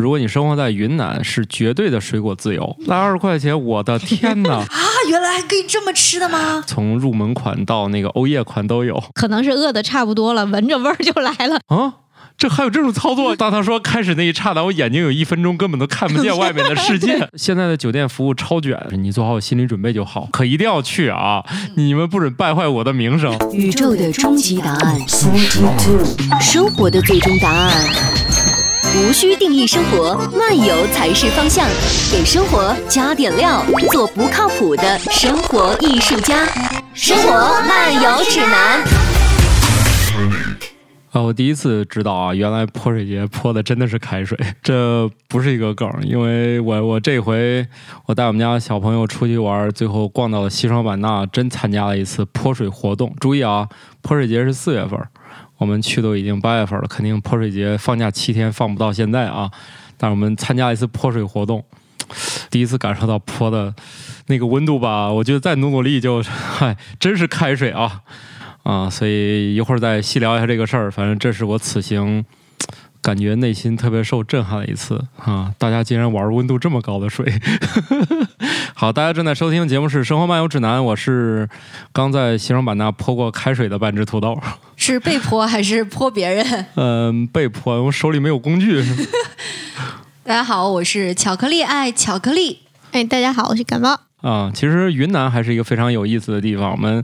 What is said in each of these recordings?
如果你生活在云南，是绝对的水果自由。来二十块钱，我的天哪！啊，原来还可以这么吃的吗？从入门款到那个欧叶款都有可能是饿的差不多了，闻着味儿就来了。啊。这还有这种操作？当他说开始那一刹那，我眼睛有一分钟根本都看不见外面的世界。现在的酒店服务超卷，你做好心理准备就好。可一定要去啊！你们不准败坏我的名声。宇宙的终极答案，生活的最终答案。无需定义生活，漫游才是方向。给生活加点料，做不靠谱的生活艺术家。生活漫游指南。啊，我第一次知道啊，原来泼水节泼的真的是开水，这不是一个梗，因为我我这回我带我们家小朋友出去玩，最后逛到了西双版纳，真参加了一次泼水活动。注意啊，泼水节是四月份，我们去都已经八月份了，肯定泼水节放假七天放不到现在啊。但是我们参加一次泼水活动，第一次感受到泼的那个温度吧，我觉得再努努力就，嗨，真是开水啊。啊，所以一会儿再细聊一下这个事儿。反正这是我此行感觉内心特别受震撼的一次啊！大家竟然玩温度这么高的水。好，大家正在收听的节目是《生活漫游指南》，我是刚在西双版纳泼过开水的半只土豆。是被泼还是泼别人？嗯，被泼，我手里没有工具。大家好，我是巧克力爱巧克力。哎，大家好，我是感冒。啊，其实云南还是一个非常有意思的地方。我们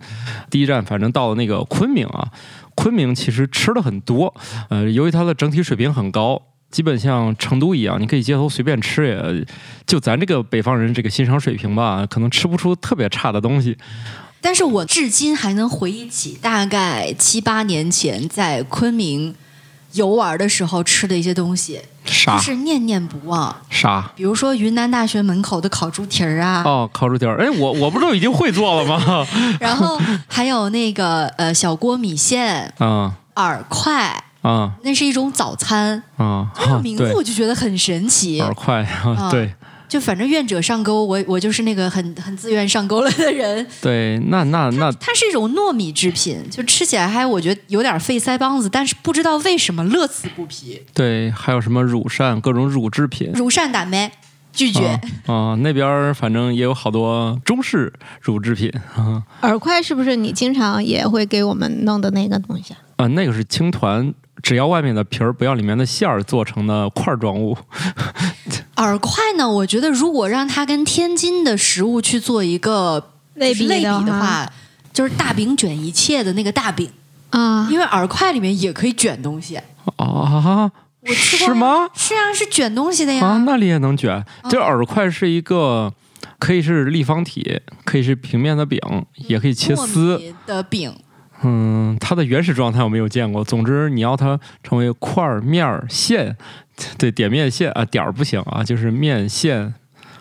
第一站反正到了那个昆明啊，昆明其实吃的很多，呃，由于它的整体水平很高，基本像成都一样，你可以街头随便吃，也就咱这个北方人这个欣赏水平吧，可能吃不出特别差的东西。但是我至今还能回忆起大概七八年前在昆明游玩的时候吃的一些东西，啥就是念念不忘。啥？比如说云南大学门口的烤猪蹄儿啊，哦，烤猪蹄儿。哎，我我不都已经会做了吗？然后还有那个呃小锅米线、嗯饵块，啊那是一种早餐。啊！这个名字我就觉得很神奇。饵块对就反正愿者上钩，我我就是那个很很自愿上钩了的人。对，那那那它是一种糯米制品，就吃起来还我觉得有点费腮帮子，但是不知道为什么乐此不疲。对，还有什么乳扇，各种乳制品。乳扇打没？拒绝。啊啊，那边儿反正也有好多中式乳制品啊，饵块是不是你经常也会给我们弄的那个东西啊？啊，那个是青团，只要外面的皮儿，不要里面的馅儿做成的块儿状物。饵块呢？我觉得如果让它跟天津的食物去做一个类比类比的话，就是大饼卷一切的那个大饼，啊，因为饵块里面也可以卷东西。啊，我吃过是吗？是啊，是卷东西的呀。啊，那里也能卷。这饵块是一个，可以是立方体，可以是平面的饼，也可以切丝。米的饼，嗯，它的原始状态我没有见过。总之，你要它成为块儿、面儿、线，对，点面线啊，点儿不行啊，就是面线。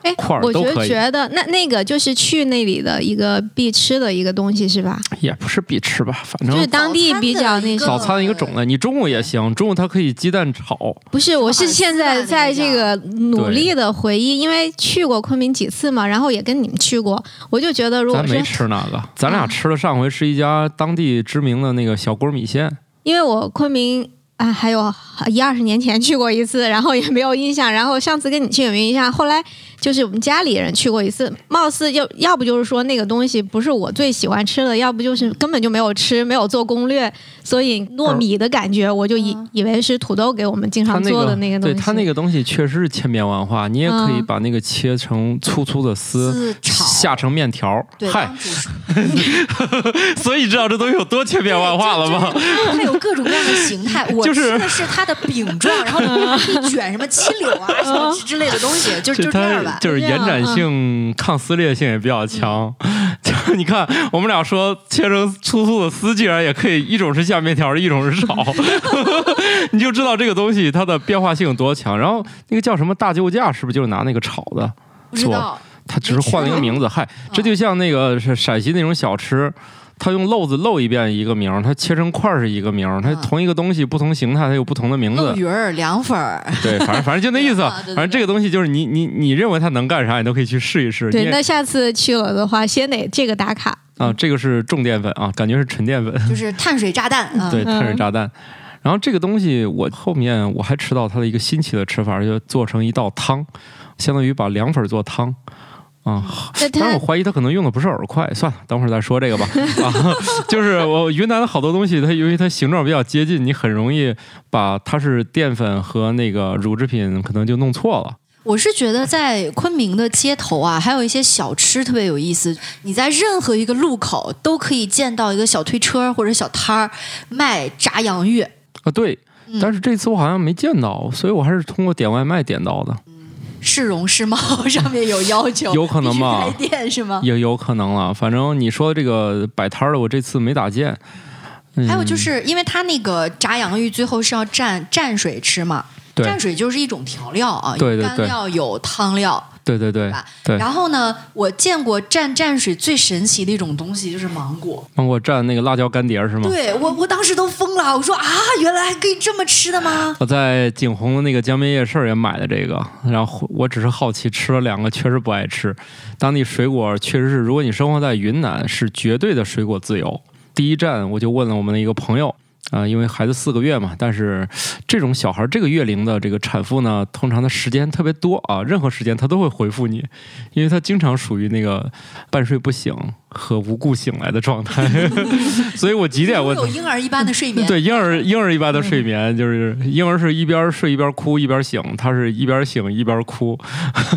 哎块儿，我就都可以觉得那那个就是去那里的一个必吃的一个东西是吧？也不是必吃吧，反正就是当地比较那早。餐的一个种类。你中午也行，中午它可以鸡蛋炒。不是，我是现在在这个努力的回忆，因为去过昆明几次嘛，然后也跟你们去过，我就觉得如果咱没，吃那个，咱俩吃的上回是一家当地知名的那个小锅米线。因为我昆明啊还有一二十年前去过一次，然后也没有印象，然后上次跟你去有没有印象，后来就是我们家里人去过一次，貌似要要不就是说那个东西不是我最喜欢吃的，要不就是根本就没有吃，没有做攻略，所以糯米的感觉我就以、嗯以为是土豆给我们经常做的那个东西。对它那个东西确实是千变万化，你也可以嗯把那个切成粗粗的丝，丝炒下成面条儿。对，所以知道这东西有多千变万化了吗？它有各种各样的形态。我吃的是它的饼状，然后里面一卷什么七柳啊 什么之类的东西，就就这样吧。它就是延展性、抗撕裂性也比较强。就你看，我们俩说切成粗粗的丝，竟然也可以，一种是下面条，一种是炒 你就知道这个东西它的变化性有多强。然后那个叫什么大救驾，是不是就是拿那个炒的？不知道，它只是换了一个名字。嗨，这就像那个是陕西那种小吃。它用漏子漏一遍一个名儿，它切成块儿是一个名儿，它嗯同一个东西不同形态，它有不同的名字。漏鱼儿、凉粉儿，对，反正反正就那意思 反正这个东西就是你你你认为它能干啥，你都可以去试一试。对，那下次去了的话，先得这个打卡。啊，这个是重淀粉啊，感觉是纯淀粉，就是碳水炸弹啊。对，嗯碳水炸弹。然后这个东西我后面我还吃到它的一个新奇的吃法，就做成一道汤，相当于把凉粉做汤。啊，但是我怀疑他可能用的不是饵块，算了，等会儿再说这个吧。啊，就是我云南的好多东西，它由于它形状比较接近，你很容易把它是淀粉和那个乳制品可能就弄错了。我是觉得在昆明的街头啊，还有一些小吃特别有意思。你在任何一个路口都可以见到一个小推车或者小摊儿卖炸洋芋。啊，对，嗯但是这次我好像没见到，所以我还是通过点外卖点到的，市容市貌 上面有要求，有可能吧开店是吗？也有可能了。反正你说的这个摆摊儿的，我这次没咋见。嗯还有就是因为它那个炸洋芋最后是要蘸蘸水吃嘛，蘸水就是一种调料啊，有对对对干料有汤料。对对对吧对，然后呢，我见过蘸蘸水最神奇的一种东西就是芒果。芒果蘸那个辣椒干碟儿是吗？对我，我当时都疯了，我说啊，原来还可以这么吃的吗？我在景洪的那个江边夜市也买的这个，然后我只是好奇吃了两个，确实不爱吃。当地水果确实是，如果你生活在云南，是绝对的水果自由。第一站我就问了我们的一个朋友。啊、因为孩子四个月嘛，但是这种小孩这个月龄的这个产妇呢，通常的时间特别多啊，任何时间她都会回复你，因为她经常属于那个半睡不醒和无故醒来的状态，所以我几点我有婴儿一般的睡眠。对婴儿婴儿一般的睡眠，就是婴儿是一边睡一边哭一边醒，他是一边醒一边哭，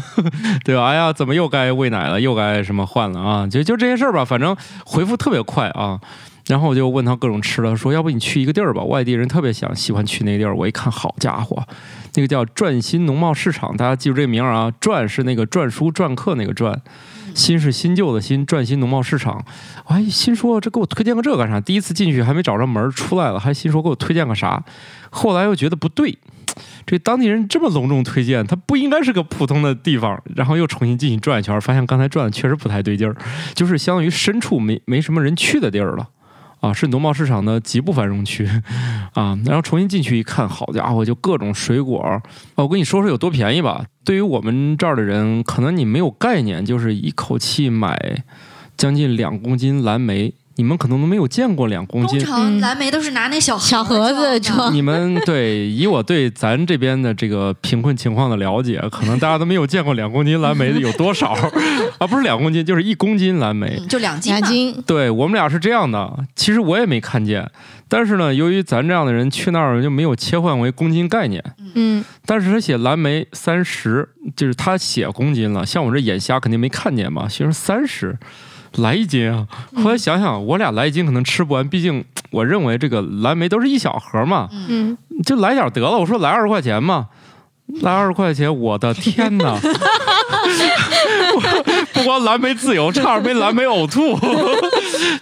对吧？哎呀，怎么又该喂奶了，又该什么换了啊？就就这些事儿吧，反正回复特别快啊。然后我就问他各种吃的，说要不你去一个地儿吧，外地人特别想喜欢去那个地儿。我一看，好家伙，那个叫转新农贸市场，大家记住这个名儿啊，转是那个篆书篆刻那个篆，新是新旧的新，转新农贸市场。我还心说这给我推荐个这干啥？第一次进去还没找着门儿出来了，还心说给我推荐个啥？后来又觉得不对，这当地人这么隆重推荐，它不应该是个普通的地方。然后又重新进去转一圈，发现刚才转的确实不太对劲儿，就是相当于深处没没什么人去的地儿了。啊，是农贸市场的极不繁荣区，啊，然后重新进去一看，好家伙，就各种水果。啊，我跟你说说有多便宜吧。对于我们这儿的人，可能你没有概念，就是一口气买将近两公斤蓝莓，你们可能都没有见过两公斤通斤。常蓝莓都是拿那小小盒子装你们对以我对咱这边的这个贫困情况的了解，可能大家都没有见过两公斤蓝莓的有多少 啊？不是两公斤，就是一公斤蓝莓。嗯就两斤两。斤，对我们俩是这样的，其实我也没看见，但是呢，由于咱这样的人去那儿就没有切换为公斤概念，嗯，但是他写蓝莓三十，就是他写公斤了，像我这眼瞎肯定没看见嘛，其实三十。来一斤啊！后来想想，我俩来一斤可能吃不完，毕竟我认为这个蓝莓都是一小盒嘛，嗯，就来点得了。我说来二十块钱嘛，来二十块钱，我的天哪！不光蓝莓自由，差点没蓝莓呕吐。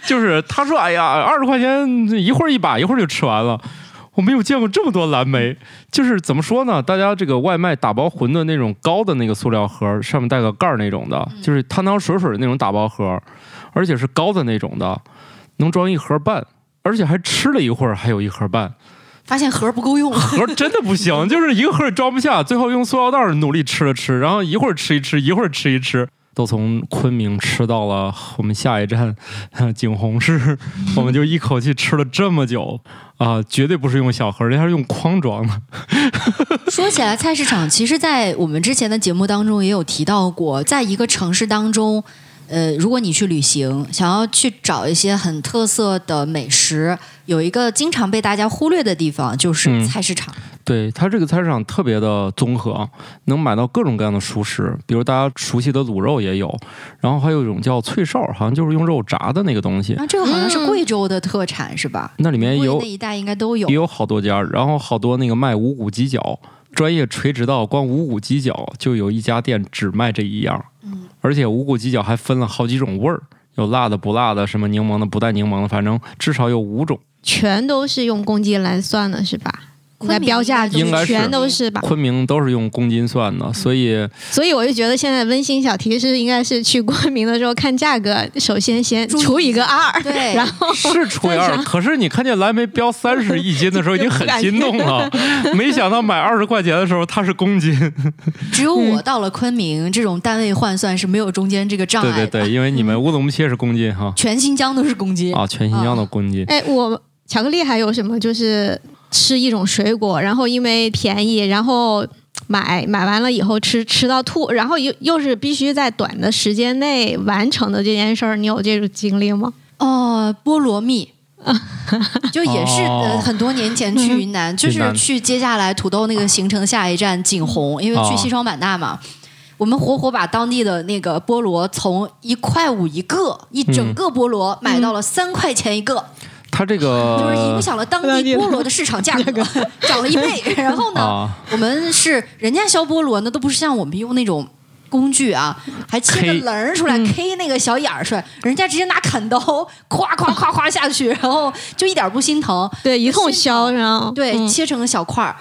就是他说：“哎呀，二十块钱一会儿一把，一会儿就吃完了。”我没有见过这么多蓝莓，就是怎么说呢？大家这个外卖打包馄饨那种高的那个塑料盒，上面带个盖儿那种的，就是汤汤水水的那种打包盒，而且是高的那种的，能装一盒半，而且还吃了一会儿，还有一盒半。发现盒不够用，盒真的不行，就是一个盒也装不下，最后用塑料袋儿努力吃了吃，然后一会儿吃一吃，一会儿吃一吃，都从昆明吃到了我们下一站 景洪市，我们就一口气吃了这么久啊、绝对不是用小盒，人家是用筐装的。说起来，菜市场其实，在我们之前的节目当中也有提到过，在一个城市当中，呃，如果你去旅行，想要去找一些很特色的美食，有一个经常被大家忽略的地方就是嗯菜市场。对它这个菜市场特别的综合，能买到各种各样的熟食，比如大家熟悉的卤肉也有，然后还有一种叫脆哨，好像就是用肉炸的那个东西，那这个好像是嗯贵州的特产、是吧？那里面有那一带应该都有也。有好多家，然后好多那个卖无骨鸡脚，专业垂直到光无骨鸡脚就有一家店只卖这一样，嗯而且无骨鸡脚还分了好几种味儿，有辣的、不辣的，什么柠檬的、不带柠檬的，反正至少有五种。全都是用公斤来算的，是吧？应标价应该是全都是吧？昆明都是用公斤算的，所以所以我就觉得现在温馨小提示应该是去昆明的时候看价格，首先先除以个二，对然后是除以二。可是你看见蓝莓标三十一斤的时候，已经很心动了，没想到买二十块钱的时候它是公斤。只有我到了昆明，这种单位换算是没有中间这个障碍的。对对对，因为你们乌鲁木齐是公斤哈，全新疆都是公斤。啊，全新疆的公斤。哎，我巧克力还有什么？就是吃一种水果，然后因为便宜，然后买买完了以后吃吃到吐，然后又又是必须在短的时间内完成的这件事儿，你有这种经历吗？哦，菠萝蜜。就也是哦。呃很多年前去云南，就是去接下来土豆那个行程下一站景洪，因为去哦。西双版纳嘛，我们活活把当地的那个菠萝从一块五一个，一整个菠萝买到了三块钱一个，它这个就是影响了当地菠萝的市场价格，涨了一倍。然后呢，啊，我们是人家削菠萝呢，都不是像我们用那种。工具啊，还切个棱儿出来，K 那个小眼儿出来，人家直接拿砍刀，咵咵咵咵下去，然后就一点儿不心疼，对，一通削，然后对，嗯切成小块儿。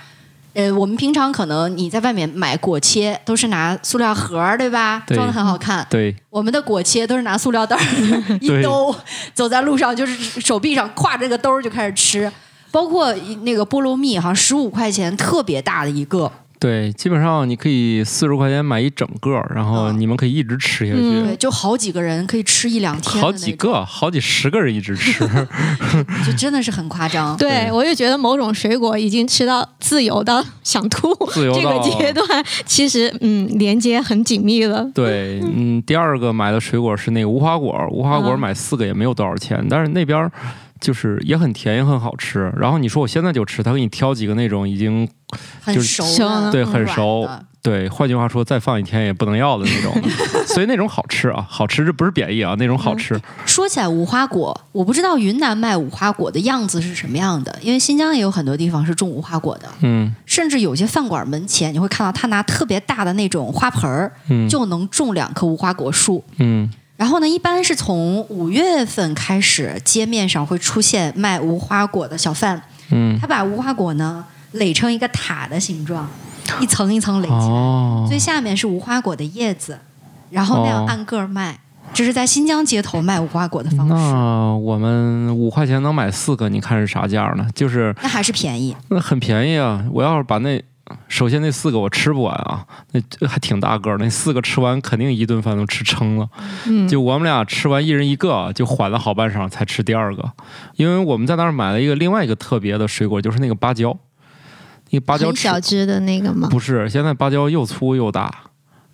呃，我们平常可能你在外面买果切都是拿塑料盒儿，对吧？对装的很好看。对我们的果切都是拿塑料袋儿 一兜，走在路上就是手臂上挎着个兜儿就开始吃。包括那个菠萝蜜，好像十五块钱特别大的一个，对，基本上你可以四十块钱买一整个，然后嗯你们可以一直吃下去。嗯对，就好几个人可以吃一两天好，几个，好几十个人一直吃 就真的是很夸张。对对我就觉得某种水果已经吃到自由到想吐这个自由到阶段，其实嗯连接很紧密了。对，嗯，第二个买的水果是那个无花果，无花果嗯买四个也没有多少钱，但是那边儿就是也很甜也很好吃。然后你说我现在就吃，他给你挑几个那种已经就是很熟对很熟，对，换句话说再放一天也不能要的那种，所以那种好吃啊，好吃这不是贬义啊，那种好吃。说起来无花果，我不知道云南卖无花果的样子是什么样的，因为新疆也有很多地方是种无花果的，嗯。甚至有些饭馆门前你会看到他拿特别大的那种花盆儿，嗯。就能种两棵无花果树。嗯然后呢，一般是从五月份开始，街面上会出现卖无花果的小贩，嗯，他把无花果呢垒成一个塔的形状，一层一层垒起来，哦最下面是无花果的叶子，然后那样哦按个儿卖。这是在新疆街头卖无花果的方式，那我们五块钱能买四个，你看是啥价呢？就是那还是便宜。那很便宜啊！我要是把那，首先那四个我吃不完啊，那还挺大个儿，那四个吃完肯定一顿饭都吃撑了。嗯，就我们俩吃完一人一个，就缓了好半晌才吃第二个，因为我们在那儿买了一个另外一个特别的水果，就是那个芭蕉。那个芭蕉小只的那个吗？不是，现在芭蕉又粗又大，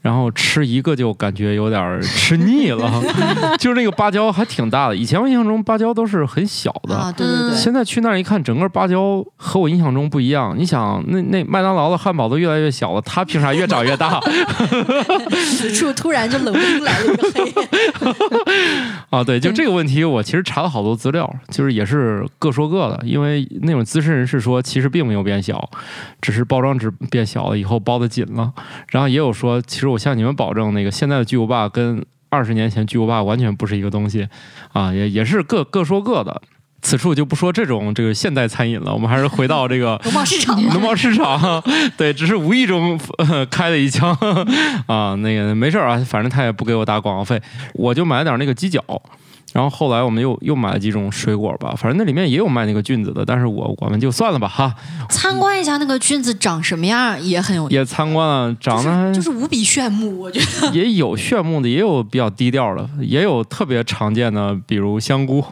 然后吃一个就感觉有点儿吃腻了。就是那个芭蕉还挺大的，以前我印象中芭蕉都是很小的。啊，对对对，现在去那儿一看，整个芭蕉和我印象中不一样。你想，那那麦当劳的汉堡都越来越小了，它凭啥越长越大此处突然就冷不丁来了一个黑，啊？对，就这个问题，我其实查了好多资料，就是也是各说各的。因为那种资深人士说，其实并没有变小，只是包装纸变小了以后包的紧了。然后也有说，其实我向你们保证，那个现在的巨无霸跟二十年前巨无霸完全不是一个东西啊，也也是各各说各的。此处就不说这种这个现代餐饮了，我们还是回到这个 农贸市场农贸市场，对，只是无意中、呃、开了一枪啊，那个没事儿啊，反正他也不给我打广告费，我就买了点那个鸡脚。然后后来我们又又买了几种水果吧，反正那里面也有卖那个菌子的，但是我我们就算了吧哈，参观一下那个菌子长什么样也很有，也参观了，长得就是就是无比炫目，我觉得。也有炫目的，也有比较低调的，也有特别常见的，比如香菇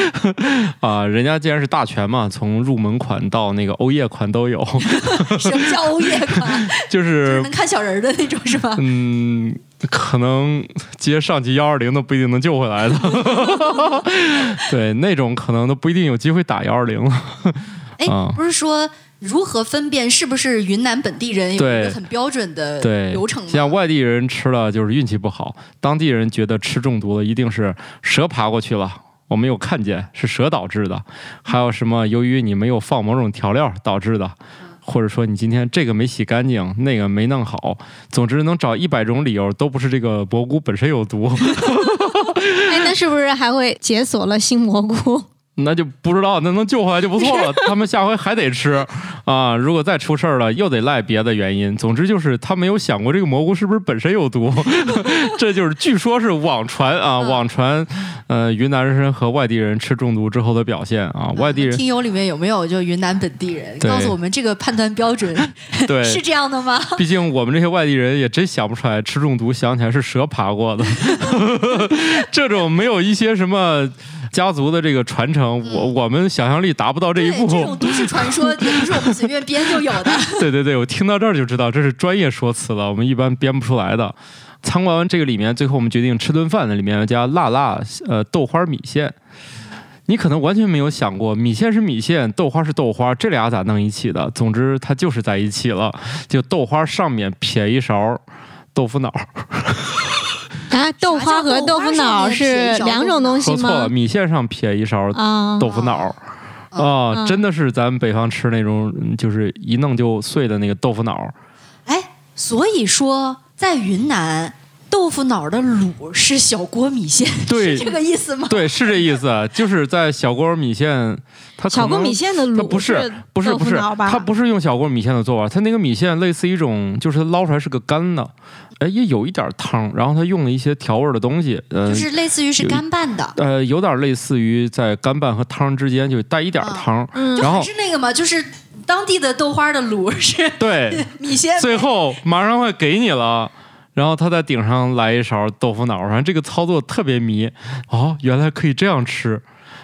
啊，人家既然是大全嘛，从入门款到那个欧叶款都有，什么叫欧叶款？就是能看小人儿的那种是吧？嗯，可能接上级幺二零都不一定能救回来的，对，那种可能都不一定有机会打幺二零了。哎啊，不是说如何分辨是不是云南本地人有一个很标准的，流程吗？像外地人吃了就是运气不好，当地人觉得吃中毒了一定是蛇爬过去了。我没有看见是蛇导致的，还有什么由于你没有放某种调料导致的，或者说你今天这个没洗干净，那个没弄好，总之能找一百种理由，都不是这个蘑菇本身有毒。哎，那是不是还会解锁了新蘑菇？那就不知道，那能救回来就不错了。他们下回还得吃啊！如果再出事儿了，又得赖别的原因。总之就是他没有想过这个蘑菇是不是本身有毒，这就是据说是网传啊，嗯网传呃云南人和外地人吃中毒之后的表现啊，外地人听友里面有没有就云南本地人？告诉我们这个判断标准 对。是这样的吗？毕竟我们这些外地人也真想不出来吃中毒想起来是蛇爬过的，这种没有一些什么家族的这个传承程，我我们想象力达不到这一，步。这种都市传说也不是我们随便编就有的。对对对，我听到这儿就知道这是专业说辞了，我们一般编不出来的。参观完这个里面，最后我们决定吃顿饭，那里面要加辣辣呃豆花米线。你可能完全没有想过，米线是米线，豆花是豆花，这俩咋弄一起的？总之它就是在一起了。就豆花上面撇一勺豆腐脑，啊，豆花和豆腐脑是两种东西说错了，米线上撇一勺啊，豆腐脑。啊、嗯真的是咱们北方吃那种，嗯就是一弄就碎的那个豆腐脑。哎，所以说在云南，豆腐脑的卤是小锅米线，对 是这个意思吗？对，是这意思，就是在小锅米线，它可小锅能米线的卤它不是不是不是？它不是用小锅米线的做法，它那个米线类似一种，就是它捞出来是个干的，哎，也有一点汤，然后他用了一些调味儿的东西，呃就，是类似于是干拌的，呃，有点类似于在干拌和汤之间就带一点汤，嗯然后是那个嘛，就是当地的豆花的卤是 对，米线。最后马上会给你了。然后他在顶上来一勺豆腐脑，反正这个操作特别迷哦，原来可以这样吃。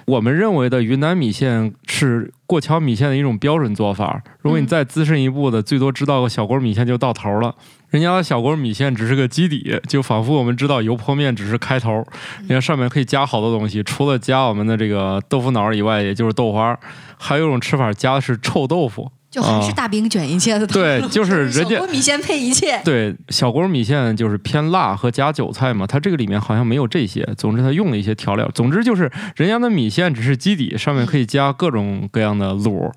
我们认为的云南米线是过桥米线的一种标准做法。如果你再资深一步的，最多知道个小锅米线就到头了。人家的小锅米线只是个基底，就仿佛我们知道油泼面只是开头，人家上面可以加好多东西，除了加我们的这个豆腐脑以外，也就是豆花，还有一种吃法加的是臭豆腐。就还是大饼卷一切的对就是 人家小锅米线配一切。对，小锅米线就是偏辣和加韭菜嘛，它这个里面好像没有这些。总之，它用了一些调料。总之就是人家的米线只是基底，上面可以加各种各样的卤。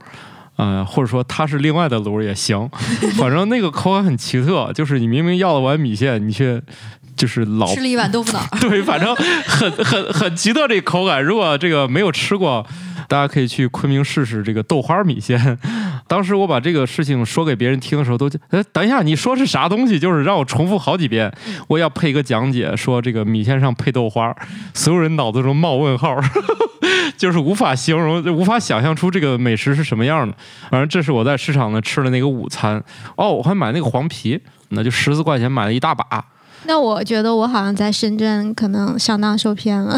呃，或者说它是另外的卤也行，反正那个口感很奇特，就是你明明要了碗米线，你却就是老吃了一碗豆腐脑，对，反正很很很奇特这口感。如果这个没有吃过，大家可以去昆明试试这个豆花米线。当时我把这个事情说给别人听的时候，都哎，等一下，你说是啥东西？就是让我重复好几遍，我要配一个讲解，说这个米线上配豆花，所有人脑子中冒问号，就是无法形容，无法想象出这个美食是什么样的。反正这是我在市场呢吃的那个午餐。哦，我还买那个黄皮，那就十四块钱买了一大把。那我觉得我好像在深圳可能上当受骗了。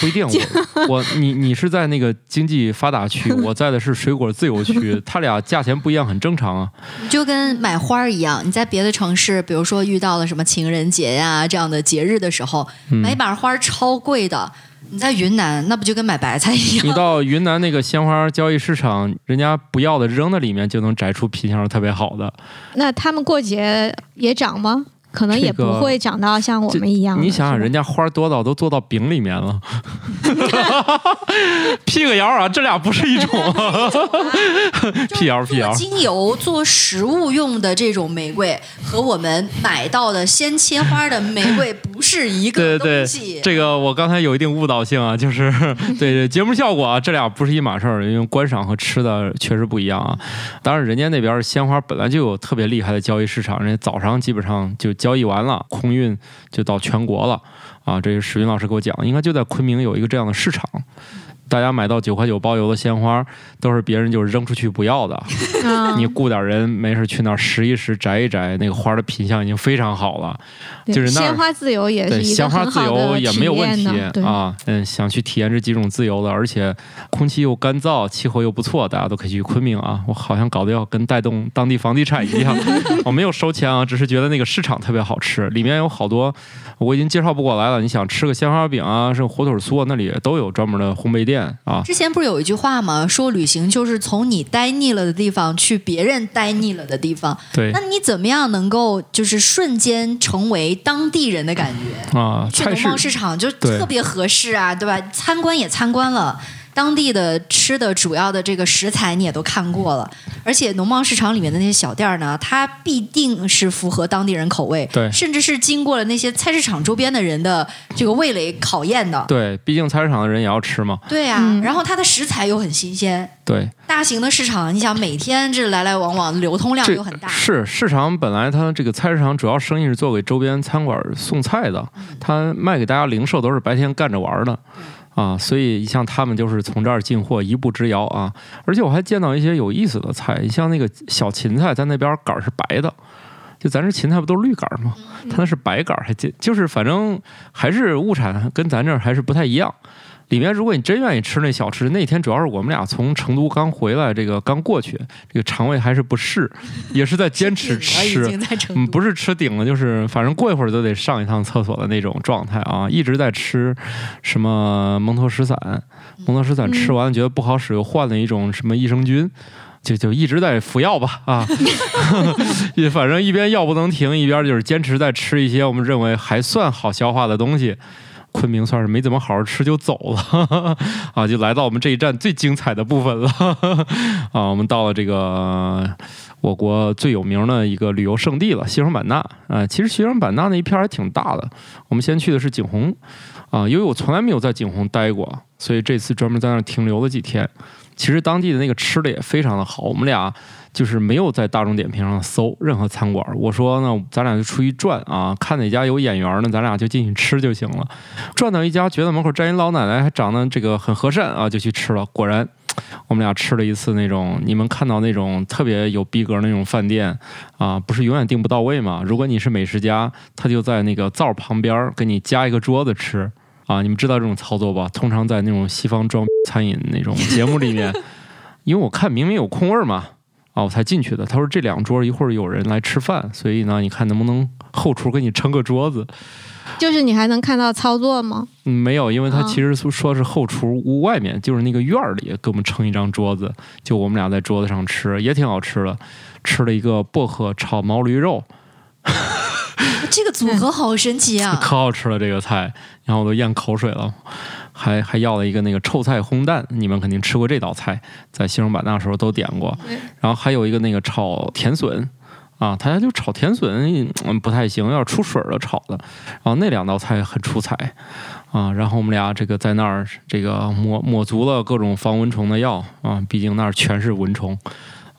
不一定，我我你你是在那个经济发达区，我在的是水果自由区，它俩价钱不一样，很正常啊。就跟买花儿一样，你在别的城市，比如说遇到了什么情人节呀、这样的节日的时候，嗯买一把花超贵的。你在云南，那不就跟买白菜一样你？到云南那个鲜花交易市场，人家不要的扔在里面，就能摘出品相特别好的。那他们过节也长吗？可能也不会长到像我们一样的。你想想，人家花多到都做到饼里面了，辟个谣啊，这俩不是一种。辟谣辟谣，精油、做食物用的这种玫瑰，和我们买到的鲜切花的玫瑰不是一个对对东西。这个我刚才有一定误导性啊，就是 对对节目效果啊，这俩不是一码事儿，因为观赏和吃的确实不一样啊。当然，人家那边鲜花本来就有特别厉害的交易市场，人家早上基本上就交易完了，空运就到全国了啊。这是史云老师给我讲，应该就在昆明有一个这样的市场。大家买到九块九包邮的鲜花，都是别人就扔出去不要的。啊你雇点人没事去那儿拾一拾、摘一摘，那个花的品相已经非常好了。就是那儿鲜花自由也是对，鲜花自由也没有问题啊。嗯，想去体验这几种自由的，而且空气又干燥，气候又不错，大家都可以去昆明啊。我好像搞得要跟带动当地房地产一样，我没有收钱啊，只是觉得那个市场特别好吃，里面有好多我已经介绍不过来了。你想吃个鲜花饼啊，是火腿酥啊，那里都有专门的烘焙店啊。之前不是有一句话吗？说旅行就是从你待腻了的地方去别人待腻了的地方。对那你怎么样能够就是瞬间成为当地人的感觉？啊，去农贸市场就特别合适啊，对吧？参观也参观了。当地的吃的主要的这个食材你也都看过了，而且农贸市场里面的那些小店儿呢，它必定是符合当地人口味，对甚至是经过了那些菜市场周边的人的这个味蕾考验的，对，毕竟菜市场的人也要吃嘛。对啊，嗯然后它的食材又很新鲜，对，大型的市场，你想每天这来来往往，流通量又很大，是市场本来它这个菜市场主要生意是做给周边餐馆送菜的，它卖给大家零售都是白天干着玩儿的。啊，所以像他们就是从这儿进货，一步之遥啊！而且我还见到一些有意思的菜，你像那个小芹菜，在那边杆儿是白的，就咱这芹菜不都是绿杆儿吗？它那是白杆儿，还就就是反正还是物产跟咱这儿还是不太一样里面如果你真愿意吃那小吃，那天主要是我们俩从成都刚回来，这个刚过去，这个肠胃还是不适，也是在坚持吃。嗯，不是吃顶了，就是反正过一会儿都得上一趟厕所的那种状态啊，一直在吃什么蒙脱石散，蒙脱石散吃完了觉得不好使，又换了一种什么益生菌。就就一直在服药吧啊，也 反正一边药不能停，一边就是坚持在吃一些我们认为还算好消化的东西。昆明算是没怎么好好吃就走了 啊，就来到我们这一站最精彩的部分了 啊，我们到了这个我国最有名的一个旅游胜地了，西双版纳啊。其实西双版纳那一片还挺大的。我们先去的是景洪啊，因为我从来没有在景洪待过，所以这次专门在那儿停留了几天。其实当地的那个吃的也非常的好，我们俩就是没有在大众点评上搜任何餐馆。我说呢，咱俩就出去转啊，看哪家有眼缘呢，咱俩就进去吃就行了。转到一家，觉得门口站一老奶奶，还长得这个很和善啊，就去吃了。果然，我们俩吃了一次那种你们看到那种特别有逼格那种饭店啊，不是永远订不到位嘛？如果你是美食家，他就在那个灶旁边给你加一个桌子吃啊。你们知道这种操作吧？通常在那种西方装餐饮那种节目里面，因为我看明明有空位嘛。啊，我才进去的。他说这两桌一会儿有人来吃饭，所以呢，你看能不能后厨给你撑个桌子？就是你还能看到操作吗？嗯，没有，因为他啊其实说是后厨屋外面，就是那个院儿里给我们撑一张桌子，就我们俩在桌子上吃，也挺好吃的。吃了一个薄荷炒毛驴肉，这个组合好神奇啊！可好吃了这个菜，然后我都咽口水了。还还要了一个那个臭菜烘蛋，你们肯定吃过这道菜，在西双版纳时候都点过。然后还有一个那个炒甜笋，啊，他家就炒甜笋，嗯，不太行，要出水儿了炒的。然后那两道菜很出彩，啊，然后我们俩这个在那儿这个抹抹足了各种防蚊虫的药啊，毕竟那儿全是蚊虫。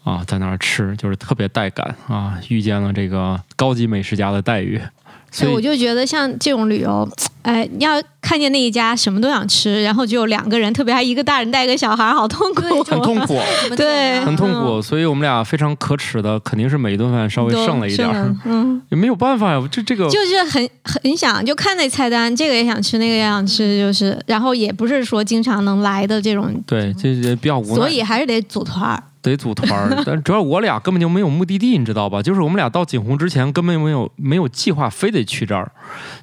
啊，在那儿吃就是特别带感啊，遇见了这个高级美食家的待遇，所对，以我就觉得像这种旅游，哎，要看见那一家什么都想吃，然后只有两个人，特别还一个大人带一个小孩，好痛苦。很痛苦。对很痛苦，所以我们俩非常可耻的，肯定是每一顿饭稍微剩了一点儿，嗯，也没有办法呀。这这个 就是很很想就看那菜单，这个也想吃，那个也想吃，就是，然后也不是说经常能来的这种，对，这这比较无奈，所以还是得组团儿。得组团。但主要我俩根本就没有目的地，你知道吧？就是我们俩到景洪之前根本没有没有计划非得去这儿，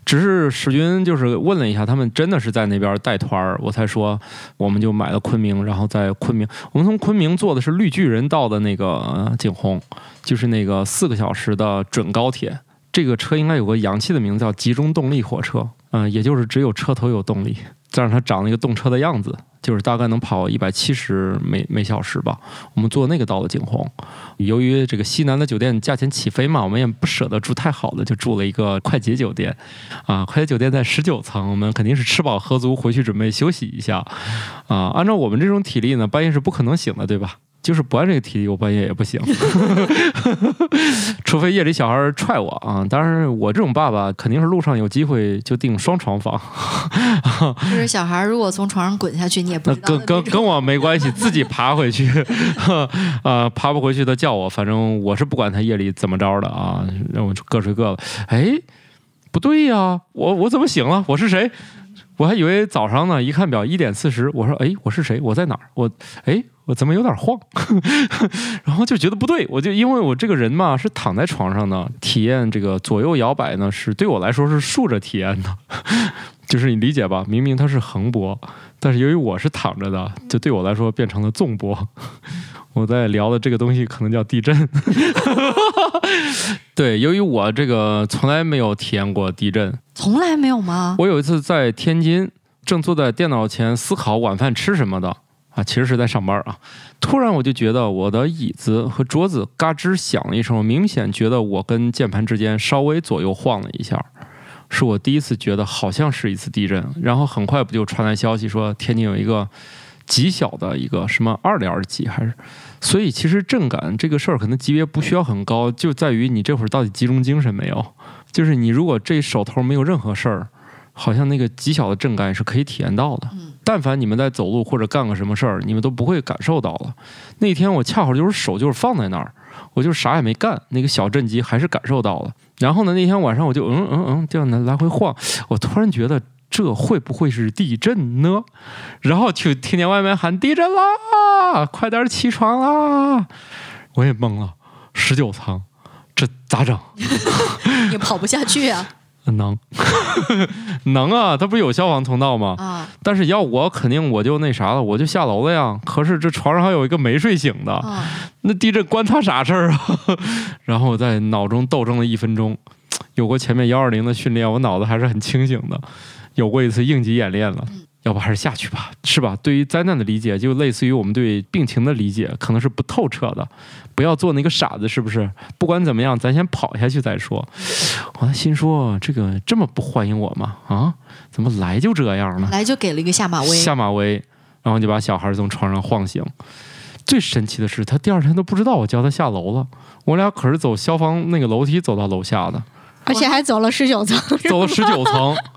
只是史军就是问了一下，他们真的是在那边带团，我才说我们就买了昆明，然后在昆明，我们从昆明坐的是绿巨人到的那个景洪，就是那个四个小时的准高铁。这个车应该有个洋气的名字，叫集中动力火车，嗯、也就是只有车头有动力，再让它长了一个动车的样子，就是大概能跑一百七十每每小时吧。我们坐那个到了景洪，由于这个西南的酒店价钱起飞嘛，我们也不舍得住太好的，就住了一个快捷酒店。啊，快捷酒店在十九层，我们肯定是吃饱喝足回去准备休息一下。啊，按照我们这种体力呢，半夜是不可能醒的，对吧？就是不按这个体力，我半夜也不行，除非夜里小孩踹我啊。当然，我这种爸爸肯定是路上有机会就订双床房，就是小孩如果从床上滚下去，你也不知道跟跟跟我没关系，自己爬回去，啊，爬不回去的叫我，反正我是不管他夜里怎么着的啊，让我各睡各的。哎，不对呀，我我怎么醒了？我是谁？我还以为早上呢，一看表一点四十，我说哎，我是谁？我在哪儿？我哎，我怎么有点晃？然后就觉得不对，我就因为我这个人嘛是躺在床上的，体验这个左右摇摆呢，是对我来说是竖着体验的，就是你理解吧？明明它是横波，但是由于我是躺着的，就对我来说变成了纵波。我在聊的这个东西可能叫地震。对，由于我这个从来没有体验过地震，从来没有吗？我有一次在天津，正坐在电脑前思考晚饭吃什么的啊，其实是在上班啊。突然我就觉得我的椅子和桌子嘎吱响了一声，我明显觉得我跟键盘之间稍微左右晃了一下，是我第一次觉得好像是一次地震。然后很快不就传来消息说天津有一个极小的一个什么二点几还是。所以其实震感这个事儿可能级别不需要很高，就在于你这会儿到底集中精神没有。就是你如果这手头没有任何事儿，好像那个极小的震感是可以体验到的。但凡你们在走路或者干个什么事儿，你们都不会感受到了。那天我恰好就是手就是放在那儿，我就啥也没干，那个小震级还是感受到了。然后呢，那天晚上我就嗯嗯嗯这样的来回晃，我突然觉得这会不会是地震呢？然后就听见外面喊地震啦，快点起床啦！我也懵了，十九层，这咋整？也跑不下去啊！能，能啊！它不是有消防通道吗？啊但是要我肯定我就那啥了，我就下楼了呀。可是这床上还有一个没睡醒的，啊！那地震关他啥事儿啊？然后我在脑中斗争了一分钟，有过前面幺二零的训练，我脑子还是很清醒的。有过一次应急演练了，要不还是下去吧，是吧？对于灾难的理解，就类似于我们对病情的理解，可能是不透彻的。不要做那个傻子，是不是？不管怎么样，咱先跑下去再说。我心说，这个这么不欢迎我吗？啊，怎么来就这样呢？来就给了一个下马威，下马威，然后就把小孩从床上晃醒。最神奇的是，他第二天都不知道我叫他下楼了。我俩可是走消防那个楼梯走到楼下的，而且还走了十九层，走了十九层。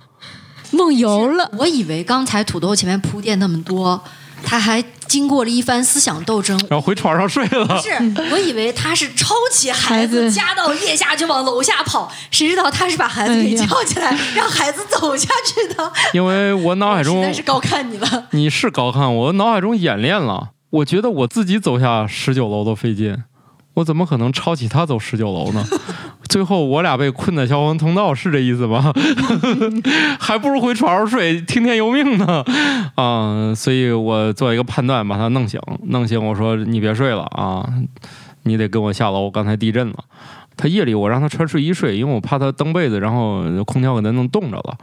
梦游了。我以为刚才土豆前面铺垫那么多，他还经过了一番思想斗争。然后回床上睡了。不是我以为他是抄起孩子夹到腋下就往楼下跑，谁知道他是把孩子给叫起来，让孩子走下去的。因为我脑海中实在是高看你了。你是高看，我脑海中演练了。我觉得我自己走下十九楼都费劲，我怎么可能抄起他走十九楼呢？最后我俩被困在消防通道，是这意思吗？还不如回床上睡，听天由命呢。啊、所以我做一个判断，把他弄醒，弄醒我说你别睡了啊，你得跟我下楼，刚才地震了。他夜里我让他穿睡衣睡，因为我怕他蹬被子，然后空调给他弄冻着了。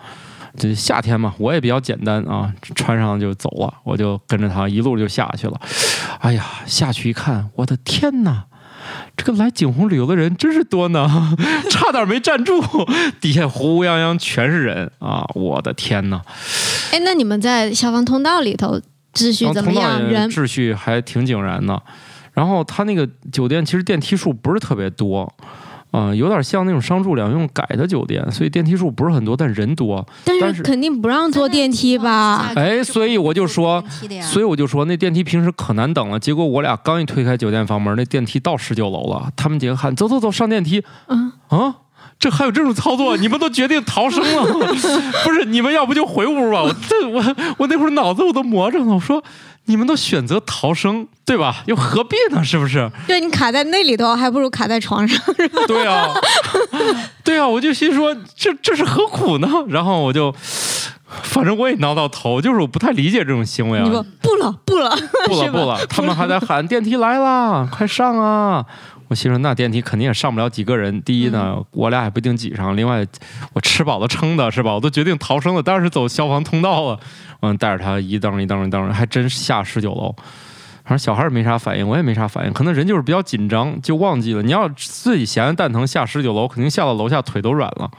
这夏天嘛，我也比较简单啊，穿上就走了，我就跟着他一路就下去了。哎呀，下去一看，我的天哪！这个来景洪旅游的人真是多呢，差点没站住，底下呼呼泱泱全是人啊！我的天呐！哎，那你们在消防通道里头秩序怎么样？人秩序还挺井然的。然后他那个酒店其实电梯数不是特别多，啊、有点像那种商住两用改的酒店，所以电梯数不是很多，但人多。但但是是肯定不让坐电梯吧？哎所以我就说所以我就说那电梯平时可难等了，结果我俩刚一推开酒店房门，那电梯到十九楼了，他们几个喊走走走上电梯，嗯啊。这还有这种操作？你们都决定逃生了？不是你们要不就回屋吧？我这我我那会儿脑子我都魔怔了。我说你们都选择逃生，对吧？又何必呢？是不是？对你卡在那里头，还不如卡在床上。对啊，对啊，我就心说这这是何苦呢？然后我就，反正我也挠到头，就是我不太理解这种行为啊。你说不了不了，不了 不了，他们还在喊电梯来啦，快上啊！我心说那电梯肯定也上不了几个人。第一呢，我俩也不一定挤上；另外，我吃饱了撑的是吧？我都决定逃生了，当然是走消防通道了。嗯，带着他一蹬一蹬一蹬，还真下十九楼。反正小孩儿没啥反应，我也没啥反应，可能人就是比较紧张，就忘记了。你要自己闲着蛋疼下十九楼，肯定下到楼下腿都软了。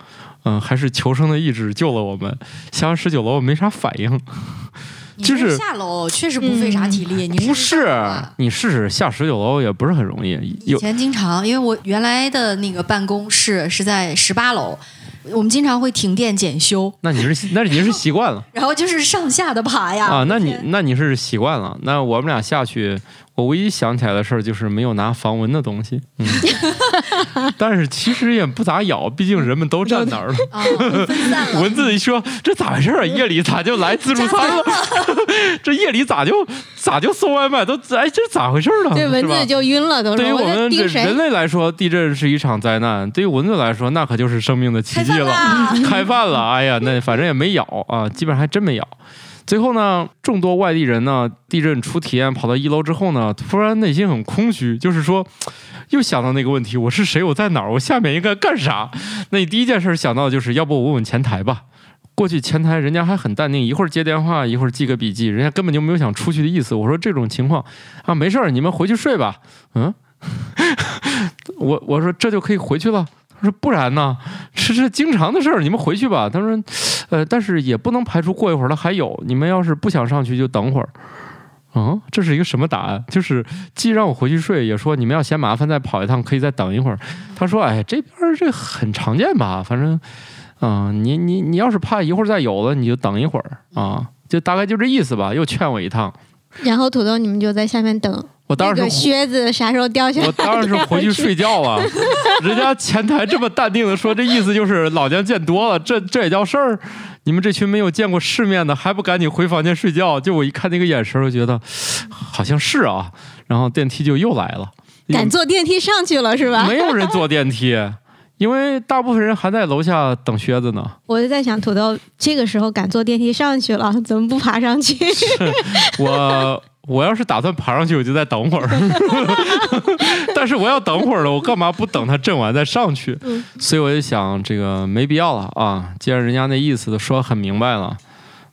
嗯，还是求生的意志救了我们。下完十九楼我没啥反应，就是下楼确实不费啥体力，你不是你试试下十九楼也不是很容易。以前经常，因为我原来的那个办公室是在十八楼，我们经常会停电检修，那你是那你是习惯了然后就是上下的爬呀。啊？那你那你是习惯了。那我们俩下去，我唯一想起来的事儿就是没有拿防蚊的东西。嗯，但是其实也不咋咬，毕竟人们都站那儿了。蚊子一说这咋回事儿啊？夜里咋就来自助餐了？这夜里咋就咋就送外卖都哎这咋回事儿呢？对蚊子就晕了，都对于我们这人？类来说，地震是一场灾难；对于蚊子来说，那可就是生命的奇迹了。开饭了，哎呀，那反正也没咬啊，基本上还真没咬。最后呢，众多外地人呢，地震初体验跑到一楼之后呢，突然内心很空虚，就是说，又想到那个问题：我是谁？我在哪儿？我下面应该干啥？那你第一件事想到就是，要不我问问前台吧。过去前台人家还很淡定，一会儿接电话，一会儿记个笔记，人家根本就没有想出去的意思。我说这种情况啊，没事儿，你们回去睡吧。嗯，我我说这就可以回去了。他说不然呢？这是经常的事儿，你们回去吧。他说，呃，但是也不能排除过一会儿了还有。你们要是不想上去，就等会儿。嗯，这是一个什么答案？就是既让我回去睡，也说你们要嫌麻烦再跑一趟，可以再等一会儿。他说，哎，这边这很常见吧？反正，啊、你你你要是怕一会儿再有了，你就等一会儿啊，就大概就这意思吧。又劝我一趟。然后土豆你们就在下面等我当然是那个靴子啥时候掉下来。我当然是回去睡觉了。人家前台这么淡定的说，这意思就是老娘见多了，这这也叫事儿？你们这群没有见过世面的，还不赶紧回房间睡觉？就我一看那个眼神，我觉得好像是啊。然后电梯就又来了，敢坐电梯上去了是吧？没有人坐电梯，因为大部分人还在楼下等靴子呢。我就在想，土豆这个时候敢坐电梯上去了，怎么不爬上去？我我要是打算爬上去，我就再等会儿。但是我要等会儿了，我干嘛不等他震完再上去？嗯所以我就想，这个没必要了啊。既然人家那意思都说很明白了。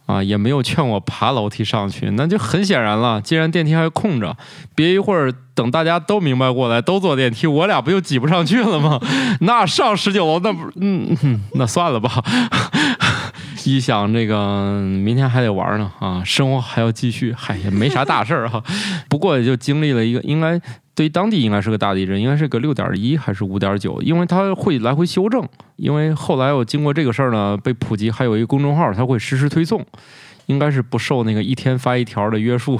啊，也没有劝我爬楼梯上去，那就很显然了。既然电梯还空着，别一会儿等大家都明白过来，都坐电梯，我俩不就挤不上去了吗？那上十九楼，那不嗯嗯，那算了吧。一想这个明天还得玩呢啊，生活还要继续，嗨，也没啥大事儿哈。不过也就经历了一个，应该对于当地应该是个大地震，应该是个六点一还是五点九，因为它会来回修正。因为后来我经过这个事儿呢，被普及，还有一个公众号，它会实时推送。应该是不受那个一天发一条的约束，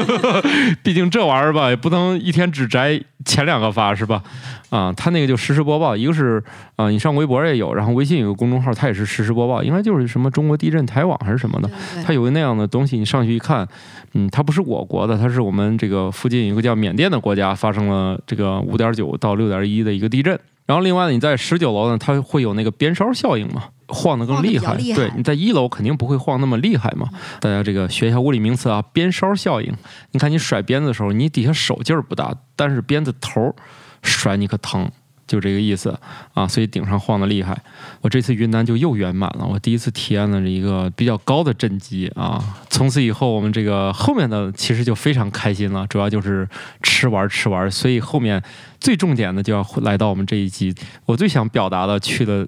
毕竟这玩意儿吧，也不能一天只摘前两个发是吧？啊，他那个就实时播报，一个是啊，你上微博也有，然后微信有个公众号，它也是实时播报，应该就是什么中国地震台网还是什么的，它有个那样的东西，你上去一看，嗯，它不是我国的，它是我们这个附近一个叫缅甸的国家发生了这个五点九到六点一的一个地震。然后另外呢，你在十九楼呢，它会有那个鞭梢效应嘛，晃得更厉害。对，你在一楼肯定不会晃那么厉害嘛。大家这个学一下物理名词啊，鞭梢效应。你看你甩鞭子的时候，你底下手劲儿不大，但是鞭子头儿甩你可疼。就这个意思啊，所以顶上晃得厉害。我这次云南就又圆满了，我第一次体验了一个比较高的震击啊。从此以后，我们这个后面的其实就非常开心了，主要就是吃玩吃玩。所以后面最重点的就要来到我们这一集，我最想表达的去的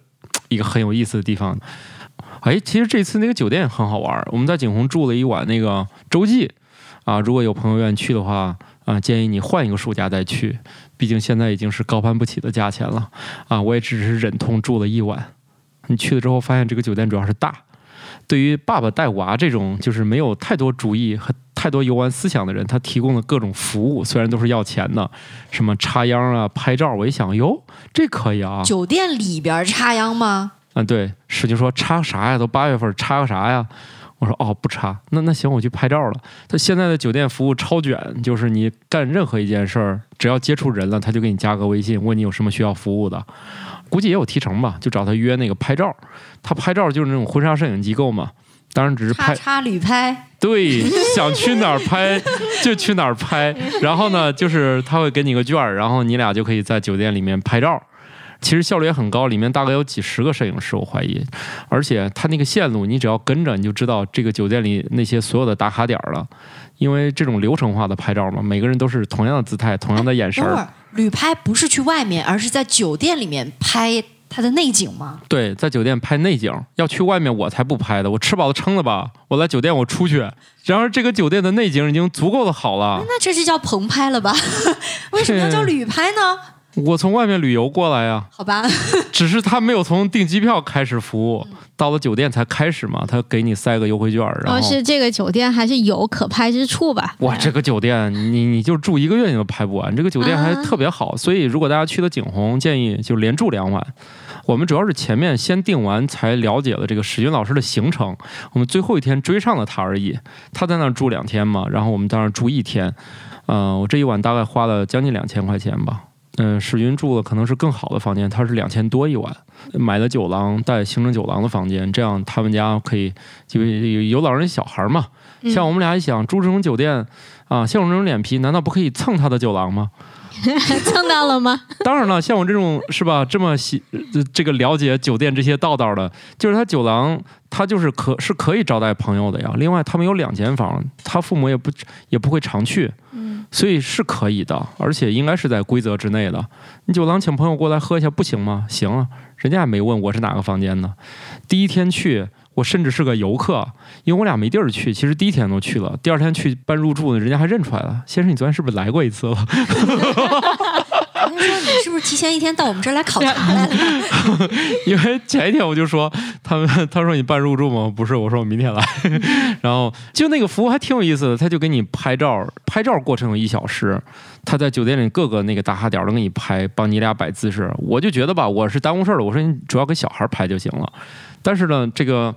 一个很有意思的地方。哎，其实这次那个酒店很好玩儿，我们在景洪住了一晚那个洲际啊，如果有朋友愿意去的话啊，建议你换一个暑假再去，毕竟现在已经是高攀不起的价钱了啊。我也只是忍痛住了一晚，你去了之后发现这个酒店主要是大，对于爸爸带娃这种就是没有太多主意和太多游玩思想的人，他提供的各种服务，虽然都是要钱的，什么插秧啊、拍照。我一想，哟，这可以啊。酒店里边插秧吗？嗯，对，使劲说插啥呀？都八月份，插个啥呀？我说哦，不插。那那行，我去拍照了。他现在的酒店服务超卷，就是你干任何一件事儿，只要接触人了，他就给你加个微信，问你有什么需要服务的。估计也有提成吧，就找他约那个拍照。他拍照就是那种婚纱摄影机构嘛，当然只是拍。叉叉旅拍，对，想去哪儿拍就去哪儿拍。然后呢，就是他会给你个券儿，然后你俩就可以在酒店里面拍照。其实效率也很高，里面大概有几十个摄影师，我怀疑。而且他那个线路，你只要跟着，你就知道这个酒店里那些所有的打卡点儿了。因为这种流程化的拍照嘛，每个人都是同样的姿态，同样的眼神儿。等会儿旅拍不是去外面，而是在酒店里面拍它的内景吗？对，在酒店拍内景，要去外面我才不拍的。我吃饱了撑了吧？我来酒店我出去。然而这个酒店的内景已经足够的好了。那这就叫棚拍了吧？为什么要叫旅拍呢？我从外面旅游过来呀、好吧，只是他没有从订机票开始服务，到了酒店才开始嘛。他给你塞个优惠券，然然后后是这个酒店还是有可拍之处吧？哇，这个酒店你你就住一个月你都拍不完，这个酒店还啊特别好，所以如果大家去了景洪，建议就连住两晚。我们主要是前面先订完，才了解了这个史军老师的行程，我们最后一天追上了他而已。他在那儿住两天嘛，然后我们在那儿住一天，嗯、我这一晚大概花了将近两千块钱吧。嗯，史云住的可能是更好的房间，他是两千多一晚，买了酒廊带行政酒廊的房间，这样他们家可以就有有老人小孩嘛。嗯像我们俩一想住这种酒店啊，像我这种脸皮，难道不可以蹭他的酒廊吗？蹭到了吗？当然了，像我这种是吧，这么喜呃这个了解酒店这些道道的，就是他酒廊，他就是可是可以招待朋友的呀。另外，他们有两间房，他父母也不也不会常去，嗯，所以是可以的，而且应该是在规则之内的。你酒廊请朋友过来喝一下不行吗？行啊，人家也没问我是哪个房间呢。第一天去，我甚至是个游客，因为我俩没地儿去。其实第一天都去了，第二天去办入住呢，人家还认出来了，先生，你昨天是不是来过一次了？我 跟你说，你是不是提前一天到我们这儿来考察来了？因为前一天我就说他们他说你办入住吗？不是，我说我明天来。然后就那个服务还挺有意思的，他就给你拍照，拍照过程有一小时，他在酒店里各个那个打卡点都给你拍，帮你俩摆姿势。我就觉得吧，我是耽误事儿了，我说你主要给小孩拍就行了。但是呢，这个。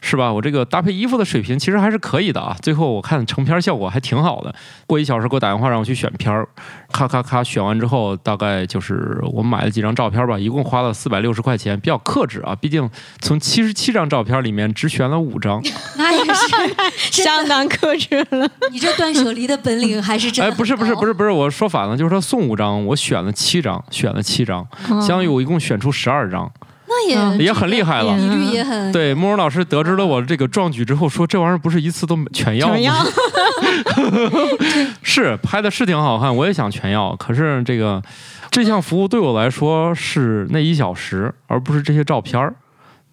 是吧？我这个搭配衣服的水平其实还是可以的啊。最后我看成片效果还挺好的。过一小时给我打电话让我去选片儿，咔咔咔选完之后，大概就是我买了几张照片吧，一共花了四百六十块钱，比较克制啊。毕竟从七十七张照片里面只选了五张，那也是相当克制了。你这断舍离的本领还是真。哎，不是不是不是不是，我说反了，就是他送五张，我选了七张，选了七张，相当于我一共选出十二张。那也也很厉害了，比率也很对。慕容老师得知了我这个壮举之后，说这玩意儿不是一次都全要吗？是拍的是挺好看，我也想全要。可是这个这项服务对我来说是那一小时，而不是这些照片儿。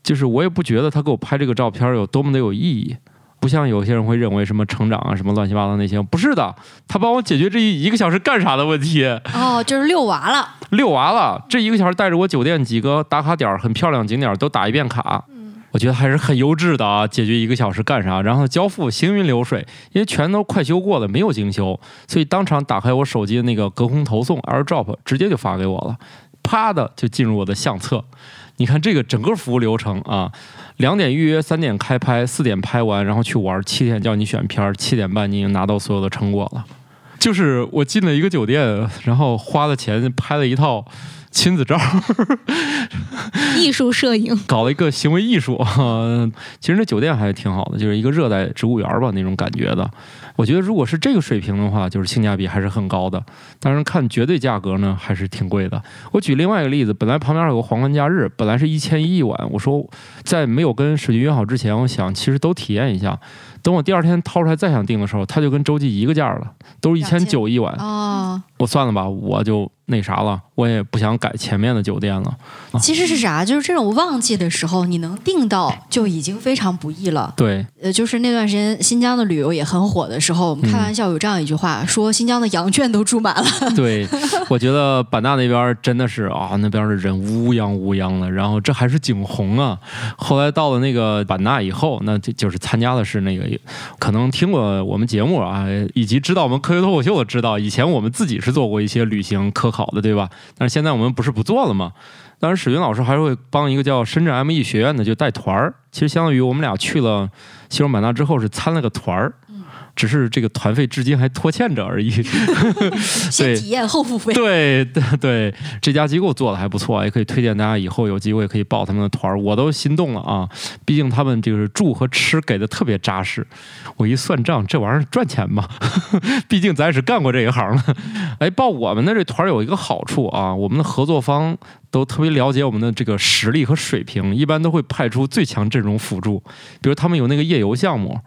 就是我也不觉得他给我拍这个照片有多么的有意义。不像有些人会认为什么成长啊，什么乱七八糟那些，不是的，他帮我解决这一一个小时干啥的问题。哦，就是遛娃了。遛娃了，这一个小时带着我酒店几个打卡点很漂亮景点都打一遍卡。嗯，我觉得还是很优质的啊。解决一个小时干啥？然后交付行云流水，因为全都快修过了，没有精修，所以当场打开我手机的那个隔空投送 AirDrop，直接就发给我了，啪的就进入我的相册。你看这个整个服务流程啊，两点预约，三点开拍，四点拍完，然后去玩，七点叫你选片儿，七点半你已经拿到所有的成果了。就是我进了一个酒店，然后花了钱拍了一套亲子照，艺术摄影，搞了一个行为艺术。其实那酒店还挺好的，就是一个热带植物园吧那种感觉的。我觉得如果是这个水平的话，就是性价比还是很高的。当然看绝对价格呢，还是挺贵的。我举另外一个例子，本来旁边有个皇冠假日，本来是一千一一晚。我说在没有跟水军约好之前，我想其实都体验一下。等我第二天掏出来再想订的时候，他就跟洲际一个价了，都是一千九一晚。哦，我算了吧，我就。那啥了，我也不想改前面的酒店了。其实是啥？就是这种旺季的时候，你能订到就已经非常不易了。对，呃，就是那段时间新疆的旅游也很火的时候，我们开玩笑有这样一句话，说新疆的羊圈都住满了。对，我觉得版纳那边真的是啊，那边的人乌泱乌泱的。然后这还是景洪啊。后来到了那个版纳以后，那就就是参加的是那个，可能听过我们节目啊，以及知道我们科学脱口秀的知道，以前我们自己是做过一些旅行科考。好的，对吧？但是现在我们不是不做了吗？当然，史云老师还会帮一个叫深圳 M E 学院的就带团儿。其实相当于我们俩去了西双版纳之后是参了个团儿。只是这个团费至今还拖欠着而已。先体验后付费。对对对，这家机构做的还不错，也可以推荐大家以后有机会可以报他们的团儿。我都心动了啊！毕竟他们就是住和吃给的特别扎实。我一算账，这玩意儿赚钱嘛？毕竟咱也是干过这一行的。哎，报我们的这团有一个好处啊，我们的合作方都特别了解我们的这个实力和水平，一般都会派出最强阵容辅助。比如他们有那个夜游项目。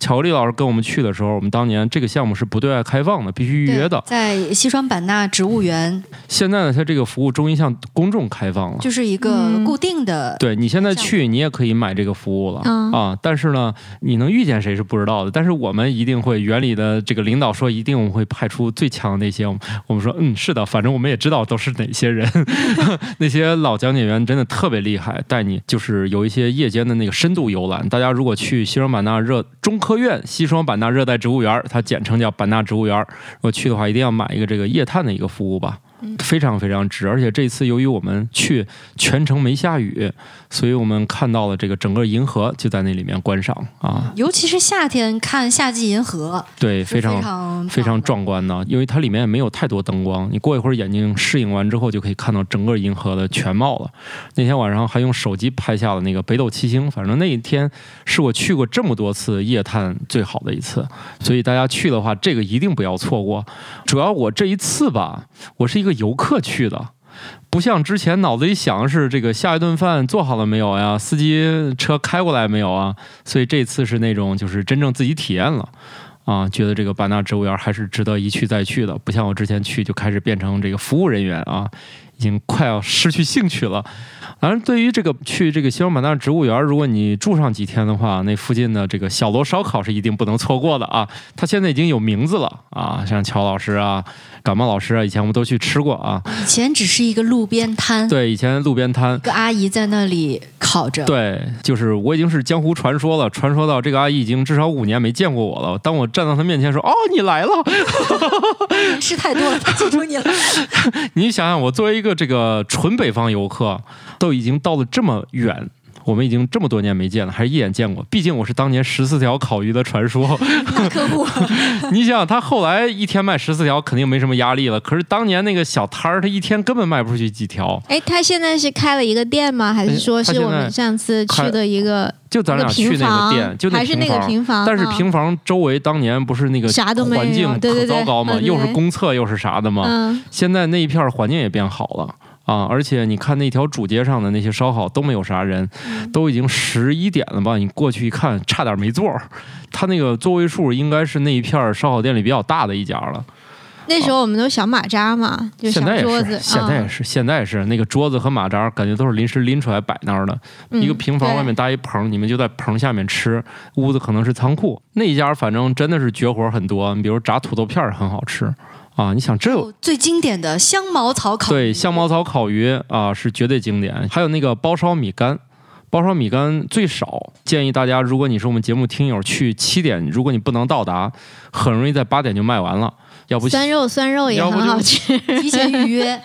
巧克力老师跟我们去的时候，我们当年这个项目是不对外开放的，必须预约的。在西双版纳植物园。现在呢，它这个服务终于向公众开放了，就是一个固定的。对你现在去，你也可以买这个服务了啊。但是呢，你能遇见谁是不知道的。但是我们一定会，园里的这个领导说，一定会派出最强的那些。我们说，嗯，是的，反正我们也知道都是哪些人。那些老讲解员真的特别厉害，带你就是有一些夜间的那个深度游览。大家如果去西双版纳热中科。院西双版纳热带植物园，它简称叫版纳植物园。如果去的话，一定要买一个这个夜探的一个服务吧。非常非常值，而且这次由于我们去全程没下雨，所以我们看到了这个整个银河就在那里面观赏啊。尤其是夏天看夏季银河，对，非常非常壮观呢。因为它里面也没有太多灯光，你过一会儿眼睛适应完之后，就可以看到整个银河的全貌了。那天晚上还用手机拍下了那个北斗七星，反正那一天是我去过这么多次夜探最好的一次。所以大家去的话，这个一定不要错过。主要我这一次吧，我是一个。游客去的，不像之前脑子里想的是这个下一顿饭做好了没有呀？司机车开过来没有啊？所以这次是那种就是真正自己体验了啊，觉得这个版纳植物园还是值得一去再去的。不像我之前去就开始变成这个服务人员啊，已经快要失去兴趣了。反正对于这个去这个西双版纳植物园，如果你住上几天的话，那附近的这个小罗烧烤是一定不能错过的啊！它现在已经有名字了啊，像乔老师啊、感冒老师啊，以前我们都去吃过啊。以前只是一个路边摊，对，以前路边摊，一个阿姨在那里烤着。对，就是我已经是江湖传说了，传说到这个阿姨已经至少五年没见过我了。当我站到她面前说：“哦，你来了。” 吃太多了，记住你了。你想想，我作为一个这个纯北方游客，都已经到了这么远。我们已经这么多年没见了，还是一眼见过。毕竟我是当年十四条烤鱼的传说。客户，你想想，他后来一天卖十四条，肯定没什么压力了。可是当年那个小摊儿，他一天根本卖不出去几条。哎，他现在是开了一个店吗？还是说是我们上次去的一个？就咱俩去那个店，就还是那个平房。但是平房周围当年不是那个啥环境可糟糕吗？又是公厕又是啥的吗？嗯。现在那一片环境也变好了。啊！而且你看那条主街上的那些烧烤都没有啥人，都已经十一点了吧？你过去一看，差点没座儿。他那个座位数应该是那一片烧烤店里比较大的一家了。那时候我们都小马扎嘛，就小桌子。现在也是，现在也是那个桌子和马扎，感觉都是临时拎出来摆那儿的。一个平房外面搭一棚，你们就在棚下面吃。屋子可能是仓库。那一家反正真的是绝活很多，你比如炸土豆片很好吃。啊，你想这有最经典的香茅草烤对香茅草烤鱼啊，是绝对经典。还有那个包烧米干，包烧米干最少建议大家，如果你是我们节目听友，去七点，如果你不能到达，很容易在八点就卖完了。要不酸肉酸肉也很好吃，提前预约。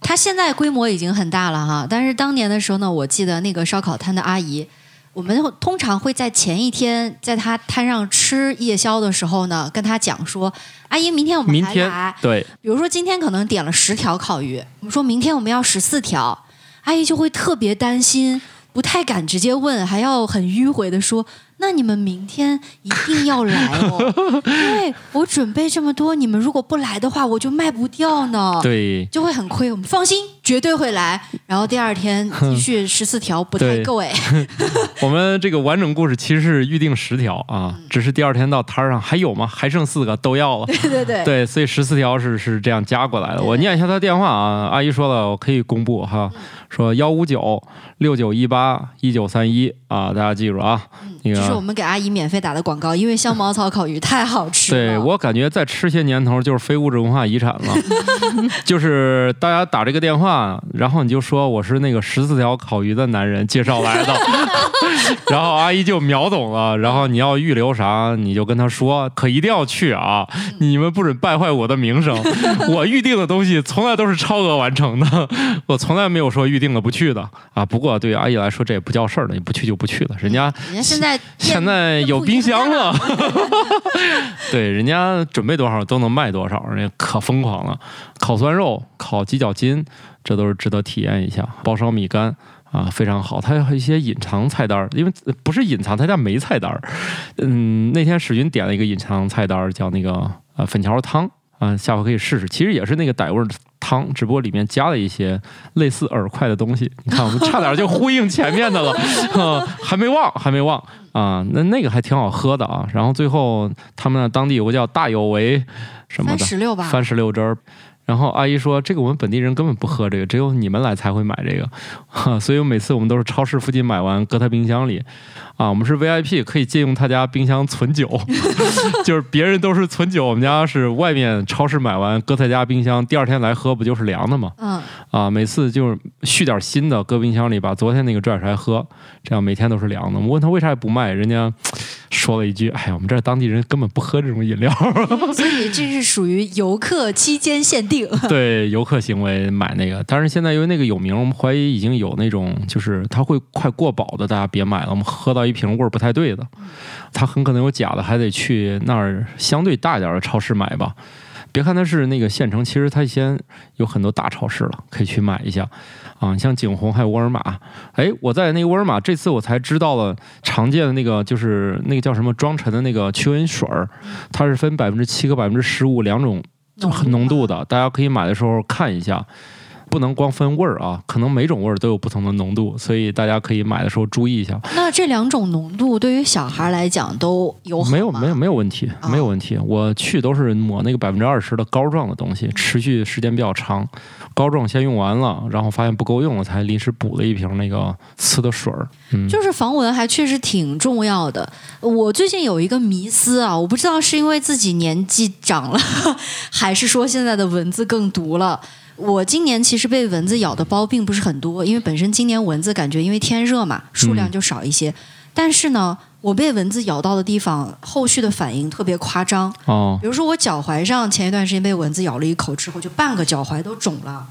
它现在规模已经很大了哈，但是当年的时候呢，我记得那个烧烤摊的阿姨。我们通常会在前一天，在他摊上吃夜宵的时候呢，跟他讲说：“阿姨，明天我们还来。”对，比如说今天可能点了十条烤鱼，我们说明天我们要十四条，阿姨就会特别担心，不太敢直接问，还要很迂回的说。那你们明天一定要来哦，因为我准备这么多，你们如果不来的话，我就卖不掉呢。对，就会很亏。我们放心，绝对会来。然后第二天继续 十四条，不太够哎。我们这个完整故事其实是预定十条啊，只是第二天到摊上还有吗？还剩四个都要了。对对对，对，所以十四条是是这样加过来的。我念一下他电话啊，阿姨说了，我可以公布哈，说幺五九六九一八一九三一啊，大家记住啊。这是我们给阿姨免费打的广告，因为香茅草烤鱼太好吃了。对我感觉再吃些年头就是非物质文化遗产了。就是大家打这个电话，然后你就说我是那个十四条烤鱼的男人介绍来的，然后阿姨就秒懂了。然后你要预留啥，你就跟他说，可一定要去啊！你们不准败坏我的名声。我预定的东西从来都是超额完成的，我从来没有说预定了不去的啊。不过对于阿姨来说，这也不叫事儿了，你不去就不去了。人家现在。现在有冰箱了，对，人家准备多少都能卖多少，人家可疯狂了。烤酸肉、烤鸡脚筋，这都是值得体验一下。包烧米干啊，非常好。它有一些隐藏菜单，因为不是隐藏，它叫没菜单。嗯，那天史军点了一个隐藏菜单，叫那个呃粉条汤啊，下回可以试试。其实也是那个傣味汤，只不过里面加了一些类似饵块的东西。你看，我们差点就呼应前面的了，还没忘，还没忘。啊，那那个还挺好喝的啊。然后最后他们那当地有个叫大有为什么的番石榴吧，番石榴汁儿。然后阿姨说：“这个我们本地人根本不喝这个，只有你们来才会买这个。”所以每次我们都是超市附近买完，搁他冰箱里。啊，我们是 VIP，可以借用他家冰箱存酒，就是别人都是存酒，我们家是外面超市买完搁他家冰箱，第二天来喝不就是凉的吗？嗯。啊，每次就是续点新的，搁冰箱里，把昨天那个拽出来喝，这样每天都是凉的。我问他为啥也不卖，人家说了一句：“哎呀，我们这儿当地人根本不喝这种饮料。”所以这是属于游客期间限定。对，游客行为买那个，但是现在因为那个有名，我们怀疑已经有那种就是它会快过保的，大家别买了，我们喝到。一瓶味儿不太对的，它很可能有假的，还得去那儿相对大一点的超市买吧。别看它是那个县城，其实它先有很多大超市了，可以去买一下啊。像景洪还有沃尔玛，哎，我在那个沃尔玛这次我才知道了常见的那个就是那个叫什么装陈的那个驱蚊水儿，它是分百分之七和百分之十五两种很浓度的，大家可以买的时候看一下。不能光分味儿啊，可能每种味儿都有不同的浓度，所以大家可以买的时候注意一下。那这两种浓度对于小孩来讲都有没有没有没有问题，没有问题。我去都是抹那个百分之二十的膏状的东西，持续时间比较长。膏状先用完了，然后发现不够用了，才临时补了一瓶那个呲的水儿。嗯，就是防蚊还确实挺重要的。我最近有一个迷思啊，我不知道是因为自己年纪长了，还是说现在的蚊子更毒了。我今年其实被蚊子咬的包并不是很多，因为本身今年蚊子感觉因为天热嘛，数量就少一些。但是呢，我被蚊子咬到的地方，后续的反应特别夸张。哦比如说我脚踝上前一段时间被蚊子咬了一口之后，就半个脚踝都肿了。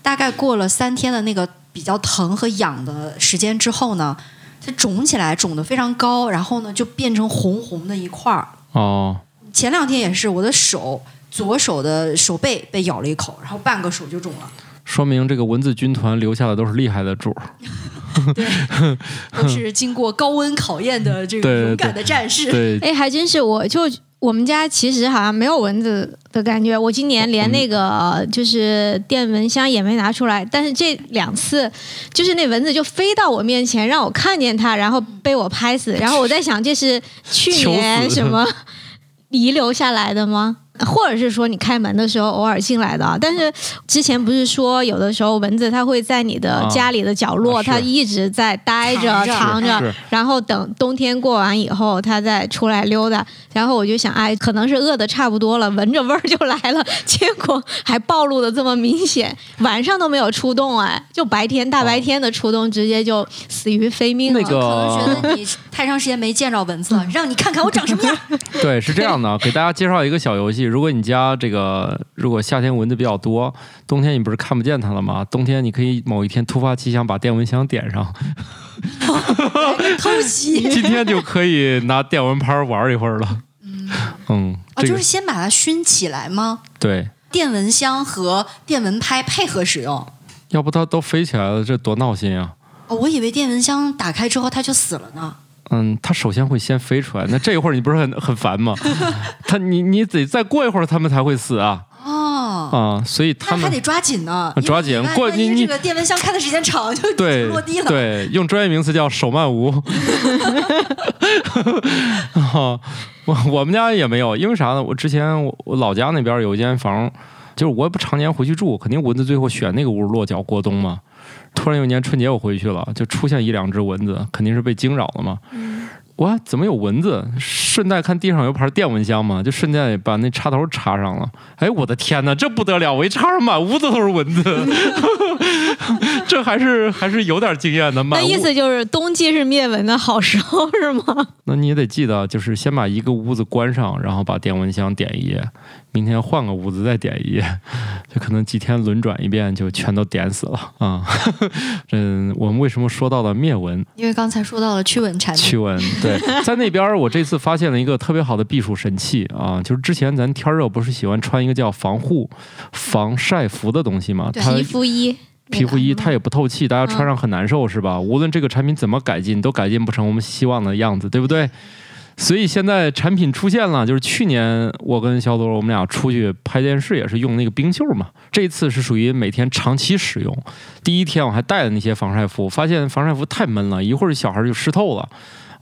大概过了三天的那个比较疼和痒的时间之后呢，它肿起来，肿得非常高，然后呢就变成红红的一块儿。哦，前两天也是，我的手左手的手背被咬了一口，然后半个手就肿了。说明这个蚊子军团留下的都是厉害的主儿。都是经过高温考验的这对对个勇敢的战士。对，哎，还真是，我就我们家其实好像没有蚊子的感觉。我今年连那个就是电蚊香也没拿出来，但是这两次就是那蚊子就飞到我面前，让我看见它，然后被我拍死。然后我在想，这是去年什么遗留下来的吗？或者是说你开门的时候偶尔进来的啊？但是之前不是说有的时候蚊子它会在你的啊家里的角落，啊它一直在待着藏着然后等冬天过完以后，它再出来溜达。然后我就想，哎，可能是饿的差不多了，闻着味儿就来了，结果还暴露的这么明显，晚上都没有出动，哎，就白天大白天的出动，直接就死于非命了。那个可能觉得你太长时间没见着蚊子了，让你看看我长什么样。对，是这样的，给大家介绍一个小游戏。如果你家这个如果夏天蚊子比较多，冬天你不是看不见它了吗？冬天你可以某一天突发奇想把电蚊香点上，偷袭 今天就可以拿电蚊拍玩一会儿了。嗯，啊，这个就是先把它熏起来吗？对，电蚊香和电蚊拍配合使用。要不它都飞起来了，这多闹心啊！哦，我以为电蚊香打开之后它就死了呢。嗯，它首先会先飞出来，那这一会儿你不是很很烦吗？它你你得再过一会儿它们才会死啊哦，啊！所以他们还得抓紧呢，抓紧过你你这个电蚊香开的时间长就对落地了。对，用专业名词叫手慢无。啊，我我们家也没有，因为啥呢？我之前我我老家那边有一间房，就是我也不常年回去住，肯定蚊子最后选那个屋落脚过冬嘛。突然有一年春节我回去了，就出现一两只蚊子，肯定是被惊扰了嘛。哇，怎么有蚊子？顺带看地上有盘电蚊香嘛，就顺带把那插头插上了。哎，我的天哪，这不得了！我一插上，满屋子都是蚊子，这还是还是有点经验的。那意思就是冬季是灭蚊的好时候是吗？那你也得记得，就是先把一个屋子关上，然后把电蚊香点一夜，明天换个屋子再点一夜，就可能几天轮转一遍，就全都点死了啊。嗯，我们为什么说到了灭蚊？因为刚才说到了驱蚊产品，驱蚊，对，在那边我这次发现了一个特别好的避暑神器啊，就是之前咱天热不是喜欢穿一个叫防护防晒服的东西吗？对皮肤衣，皮肤衣它也不透气，大家穿上很难受，是吧？无论这个产品怎么改进，都改进不成我们希望的样子，对不对？所以现在产品出现了，就是去年我跟小朵我们俩出去拍电视也是用那个冰袖嘛，这次是属于每天长期使用。第一天我还带了那些防晒服，发现防晒服太闷了，一会儿小孩就湿透了。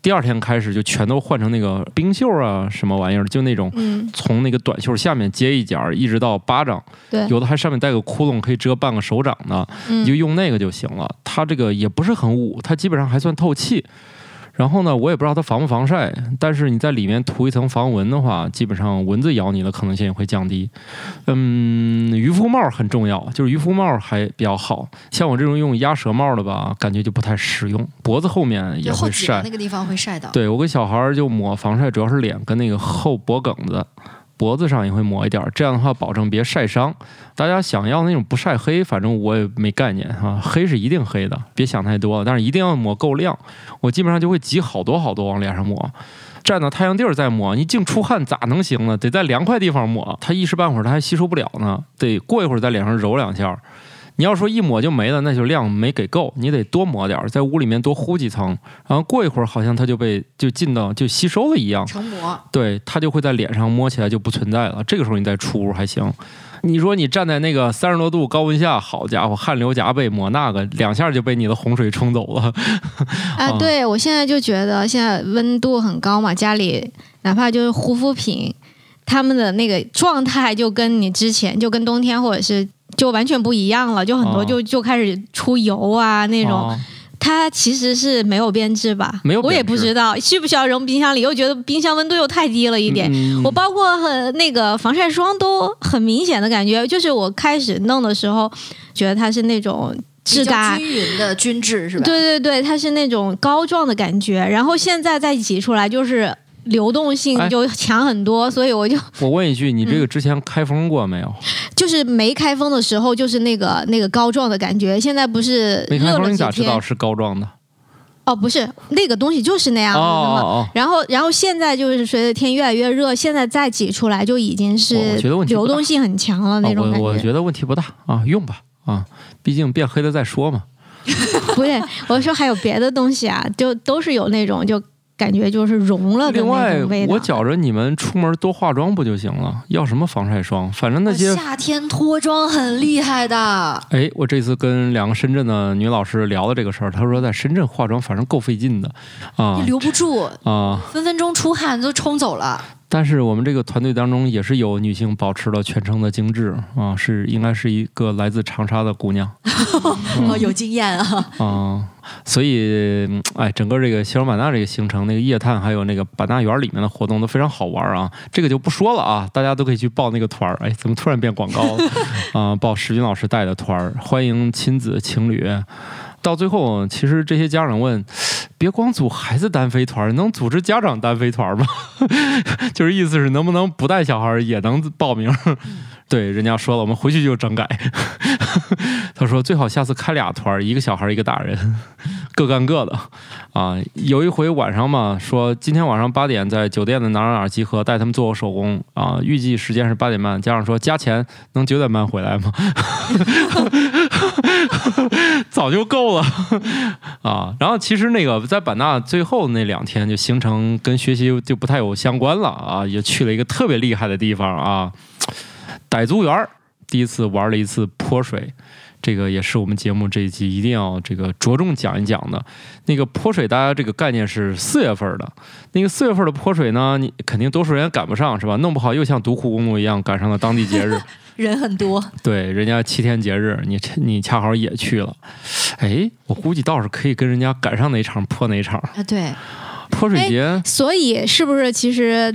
第二天开始就全都换成那个冰袖啊，什么玩意儿，就那种，从那个短袖下面接一角，一直到巴掌，对，有的还上面带个窟窿，可以遮半个手掌的。你就，用那个就行了。它这个也不是很捂，它基本上还算透气。然后呢，我也不知道它防不防晒，但是你在里面涂一层防蚊的话，基本上蚊子咬你的可能性也会降低。嗯，渔夫帽很重要，就是渔夫帽还比较好。像我这种用鸭舌帽的吧，感觉就不太实用，脖子后面也会晒那。个地方会晒到。对我给小孩儿就抹防晒，主要是脸跟那个后脖梗子。脖子上也会抹一点，这样的话保证别晒伤。大家想要那种不晒黑，反正我也没概念啊、黑是一定黑的，别想太多了，但是一定要抹够量。我基本上就会挤好多好多往脸上抹，站到太阳地儿再抹，你净出汗咋能行呢？得在凉快地方抹，它一时半会儿它还吸收不了呢，得过一会儿在脸上揉两下。你要说一抹就没了，那就量没给够，你得多抹点儿，在屋里面多糊几层，然后过一会儿好像它就被就进到就吸收了一样，成膜，对，它就会在脸上摸起来就不存在了。这个时候你再出屋还行。你说你站在那个三十多度高温下，好家伙，汗流浃背，抹那个两下就被你的洪水冲走了。啊，对我现在就觉得现在温度很高嘛，家里哪怕就是护肤品，他们的那个状态就跟你之前就跟冬天或者是就完全不一样了，就很多哦就就开始出油啊那种。哦它其实是没有变质吧？没有我也不知道需不需要扔冰箱里，又觉得冰箱温度又太低了一点。嗯我包括很那个防晒霜都很明显的感觉，就是我开始弄的时候，觉得它是那种质感。均匀的均质是吧？对对对，它是那种膏状的感觉，然后现在再挤出来就是流动性哎就强很多，所以我就 我问一句，你这个之前开封过没有？就是没开封的时候就是那个那个膏状的感觉，现在不是没开封，你咋知道是膏状的？哦，不是那个东西就是那样的嘛。哦然后，然后现在就是随着天越来越热，现在再挤出来就已经是流动性很强了哦，那种感我我觉得问题不大啊，用吧啊，毕竟变黑了再说嘛。不对，我说还有别的东西啊，就都是有那种就感觉就是融了的那另外种味，道。我觉着你们出门多化妆不就行了？要什么防晒霜？反正那些我夏天脱妆很厉害的，哎，我这次跟两个深圳的女老师聊的这个事儿，她说在深圳化妆反正够费劲的啊你留不住，啊！分分钟出汗都冲走了。但是我们这个团队当中也是有女性保持了全程的精致啊，是应该是一个来自长沙的姑娘 哦，有经验啊！啊，所以嗯哎，整个这个西双版纳这个行程，那个夜探还有那个版纳园里面的活动都非常好玩啊，这个就不说了啊，大家都可以去报那个团儿。哎，怎么突然变广告了啊？报石军老师带的团儿，欢迎亲子情侣。到最后，其实这些家长问，别光组孩子单飞团，能组织家长单飞团吗？就是意思是能不能不带小孩也能报名？对，人家说了，我们回去就整改。他说最好下次开俩团，一个小孩一个大人，各干各的。啊，有一回晚上嘛，说今天晚上八点在酒店的哪儿哪儿集合，带他们做个手工啊，预计时间是八点半。家长说加钱能九点半回来吗？早就够了 啊。然后其实那个在版纳最后那两天就行程跟学习就不太有相关了啊，也去了一个特别厉害的地方啊，傣族园，第一次玩了一次泼水。这个也是我们节目这一集一定要这个着重讲一讲的。那个泼水，大家这个概念是四月份的，那个四月份的泼水呢，你肯定多数人也赶不上，是吧？弄不好又像独库公路一样赶上了当地节日，人很多，对，人家七天节日，你你恰好也去了，哎，我估计倒是可以跟人家赶上哪场泼哪场。啊，对，泼水节，所以是不是其实，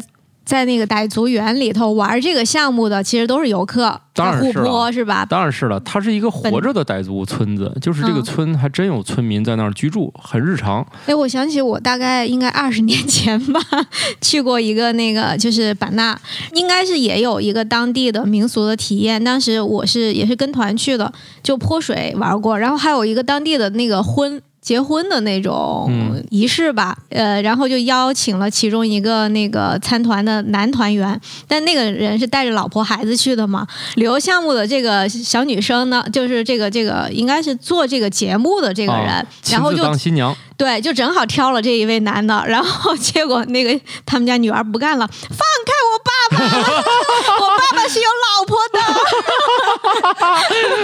在那个傣族园里头玩这个项目的，其实都是游客，当然是了是吧？当然是了，它是一个活着的傣族村子，就是这个嗯村还真有村民在那儿居住，很日常。哎，我想起我大概应该二十年前吧，去过一个那个就是版纳，应该是也有一个当地的民俗的体验。当时我是也是跟团去的，就泼水玩过，然后还有一个当地的那个婚。结婚的那种嗯。仪式吧，呃，然后就邀请了其中一个那个参团的男团员，但那个人是带着老婆孩子去的嘛。旅游项目的这个小女生呢，就是这个这个应该是做这个节目的这个人，啊然后就当新娘，对，就正好挑了这一位男的，然后结果那个他们家女儿不干了，放开我爸爸，我爸爸是有老婆的。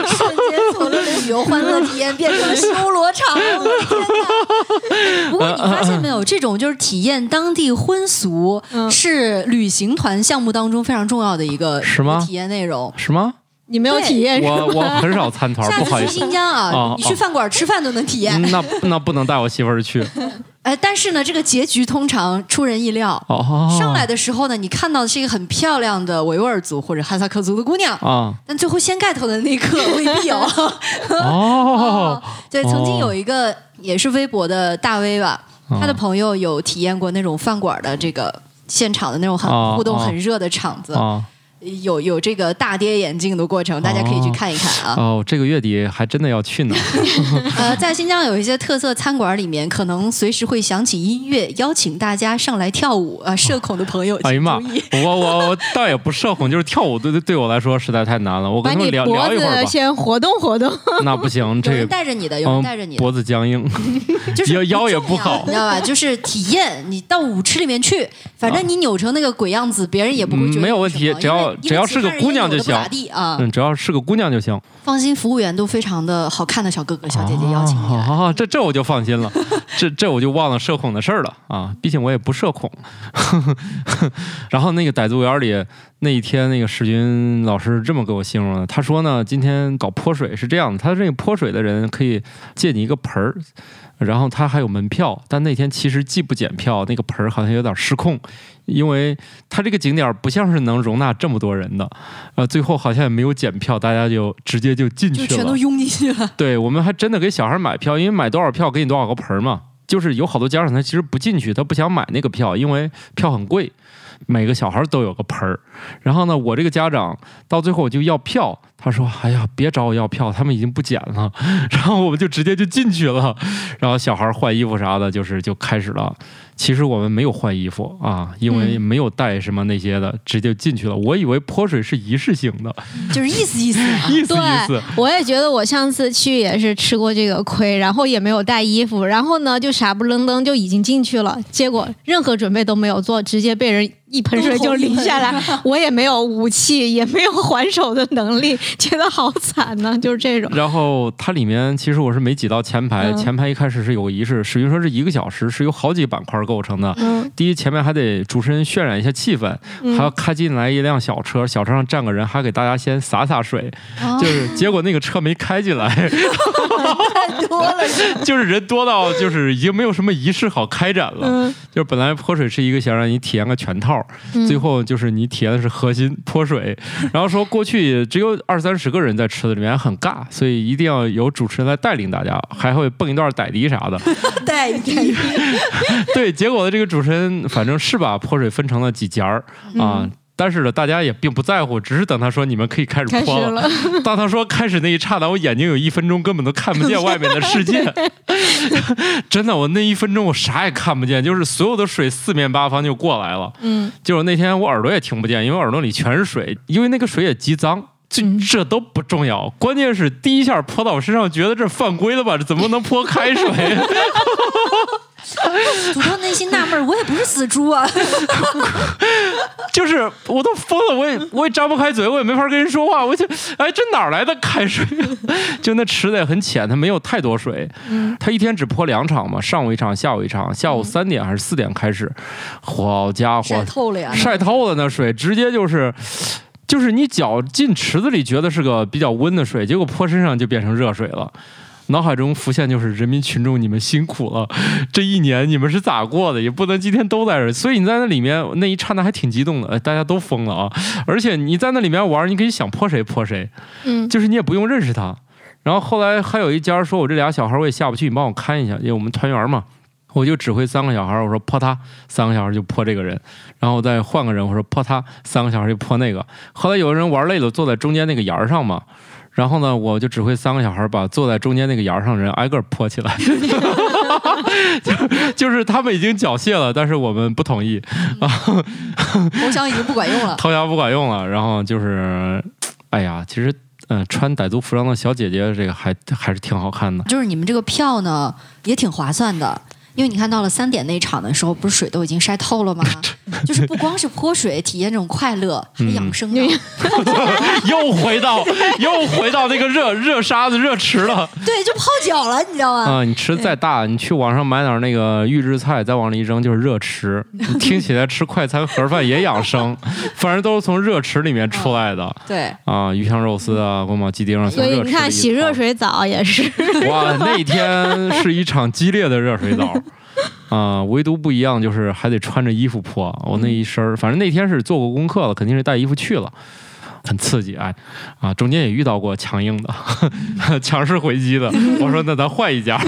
瞬间从了旅游欢乐体验变成了修罗场，我的天哪！不过你发现没有，这种就是体验当地婚俗，嗯是旅行团项目当中非常重要的一个是吗体验内容。是吗？你没有体验是我我很少参团，下不好意思。次去新疆啊哦，你去饭馆吃饭都能体验。嗯那那不能带我媳妇儿去呃，但是呢，这个结局通常出人意料。哦。上来的时候呢，你看到的是一个很漂亮的维吾尔族或者哈萨克族的姑娘，啊但最后掀盖头的那一刻未必有。哦，对，曾经有一个也是微博的大 V 吧，哦他的朋友有体验过那种饭馆的这个现场的那种很哦互动哦很热的场子，啊有有这个大跌眼镜的过程，大家可以去看一看啊。哦，这个月底还真的要去呢。呃，在新疆有一些特色餐馆里面，可能随时会响起音乐，邀请大家上来跳舞啊。社恐的朋友哎呀妈我我我倒也不社恐，就是跳舞对对对我来说实在太难了。我把跟他们聊你脖聊一会儿吧。子先活动活动。那不行，这个带着你的，有人嗯带着你的，脖子僵硬。就是腰腰也不好你知道吧？就是体验，你到舞池里面去，反正你扭成那个鬼样子，别人也不会觉得嗯没有问题只要只要是个姑娘就行啊。嗯，只要是个姑娘就行。放心，服务员都非常的好看的小哥哥小姐姐邀请你来。啊，这这我就放心了，这这我就忘了社恐的事儿了啊！毕竟我也不社恐。然后那个傣族园里那一天，那个史军老师这么给我形容的，他说呢，今天搞泼水是这样的，他这个泼水的人可以借你一个盆儿，然后它还有门票，但那天其实既不检票，那个盆儿好像有点失控，因为它这个景点不像是能容纳这么多人的，呃，最后好像也没有检票，大家就直接就进去了，就全都拥进去了。对我们还真的给小孩买票，因为买多少票给你多少个盆儿嘛。就是有好多家长他其实不进去，他不想买那个票，因为票很贵，每个小孩都有个盆儿。然后呢，我这个家长到最后我就要票，他说：“哎呀，别找我要票，他们已经不捡了。”然后我们就直接就进去了，然后小孩换衣服啥的，就是就开始了。其实我们没有换衣服啊，因为没有带什么那些的，直接进去了。我以为泼水是仪式性的，就是意思意思啊。意思意思对。，我也觉得我上次去也是吃过这个亏，然后也没有带衣服，然后呢就傻不愣登就已经进去了，结果任何准备都没有做，直接被人一盆水就淋下来，我也没有武器，也没有还手的能力，觉得好惨呢、就是这种。然后它里面其实我是没挤到前排，嗯前排一开始是有个仪式，史云说是一个小时，是由好几个板块构成的。嗯，第一，前面还得主持人渲染一下气氛，嗯还要开进来一辆小车，小车上站个人，还给大家先洒洒水。哦就是结果那个车没开进来，太多了，就是人多到就是已经没有什么仪式好开展了。嗯就是本来泼水是一个想让你体验个全套，嗯最后就是你体验的是核心泼水，然后说过去只有二三十个人在池子里面很尬，所以一定要有主持人来带领大家，还会蹦一段傣迪啥的。代替。对，结果的这个主持人反正是把泼水分成了几节儿啊。但是呢，大家也并不在乎，只是等他说你们可以开始泼了，当他说开始那一刹那，我眼睛有一分钟根本都看不见外面的世界。真的，我那一分钟我啥也看不见，就是所有的水四面八方就过来了。嗯，就是那天我耳朵也听不见，因为耳朵里全是水，因为那个水也极脏。这嗯这都不重要，关键是第一下泼到我身上，觉得这犯规了吧？这怎么能泼开水？土豆内心纳闷，我也不是死猪啊。就是我都疯了，我也我也张不开嘴，我也没法跟人说话。我就哎，这哪来的开水？就那池子也很浅，它没有太多水。嗯它一天只泼两场嘛，上午一场，下午一场。下午三点还是四点开始，好家伙晒，透了呀！晒透了那水，直接就是。就是你脚进池子里觉得是个比较温的水，结果泼身上就变成热水了。脑海中浮现就是人民群众，你们辛苦了，这一年你们是咋过的？也不能今天都在这，所以你在那里面那一刹那还挺激动的，哎，大家都疯了啊！而且你在那里面玩，你可以想泼谁泼谁，嗯就是你也不用认识他。然后后来还有一家说，我这俩小孩我也下不去，你帮我看一下，因为我们团员嘛。我就指挥三个小孩，我说泼他，三个小孩就泼这个人，然后再换个人，我说泼他，三个小孩就泼那个。后来有人玩累了，坐在中间那个沿儿上嘛，然后呢，我就指挥三个小孩把坐在中间那个沿儿上的人挨个泼起来，就就是他们已经缴械了，但是我们不同意啊，投降已经不管用了。投降不管用了，然后就是，哎呀，其实。嗯、穿傣族服装的小姐姐，这个还还是挺好看的。就是你们这个票呢，也挺划算的。因为你看到了三点那场的时候，不是水都已经晒透了吗？就是不光是泼水体验这种快乐，还养生的。又回到又回到那个热热沙子热池了对，就泡脚了，你知道吗？啊！你池子再大，你去网上买点那个预制菜，再往里一扔就是热池。你听起来吃快餐盒饭也养生，反正都是从热池里面出来的对，啊！鱼香肉丝啊，宫保鸡丁啊，所以你看洗热水澡也是，哇，那天是一场激烈的热水澡。啊、唯独不一样就是还得穿着衣服泼。我那一身儿，反正那天是做过功课了，肯定是带衣服去了，很刺激。哎，啊，中间也遇到过强硬的、强势回击的。我说那咱换一家。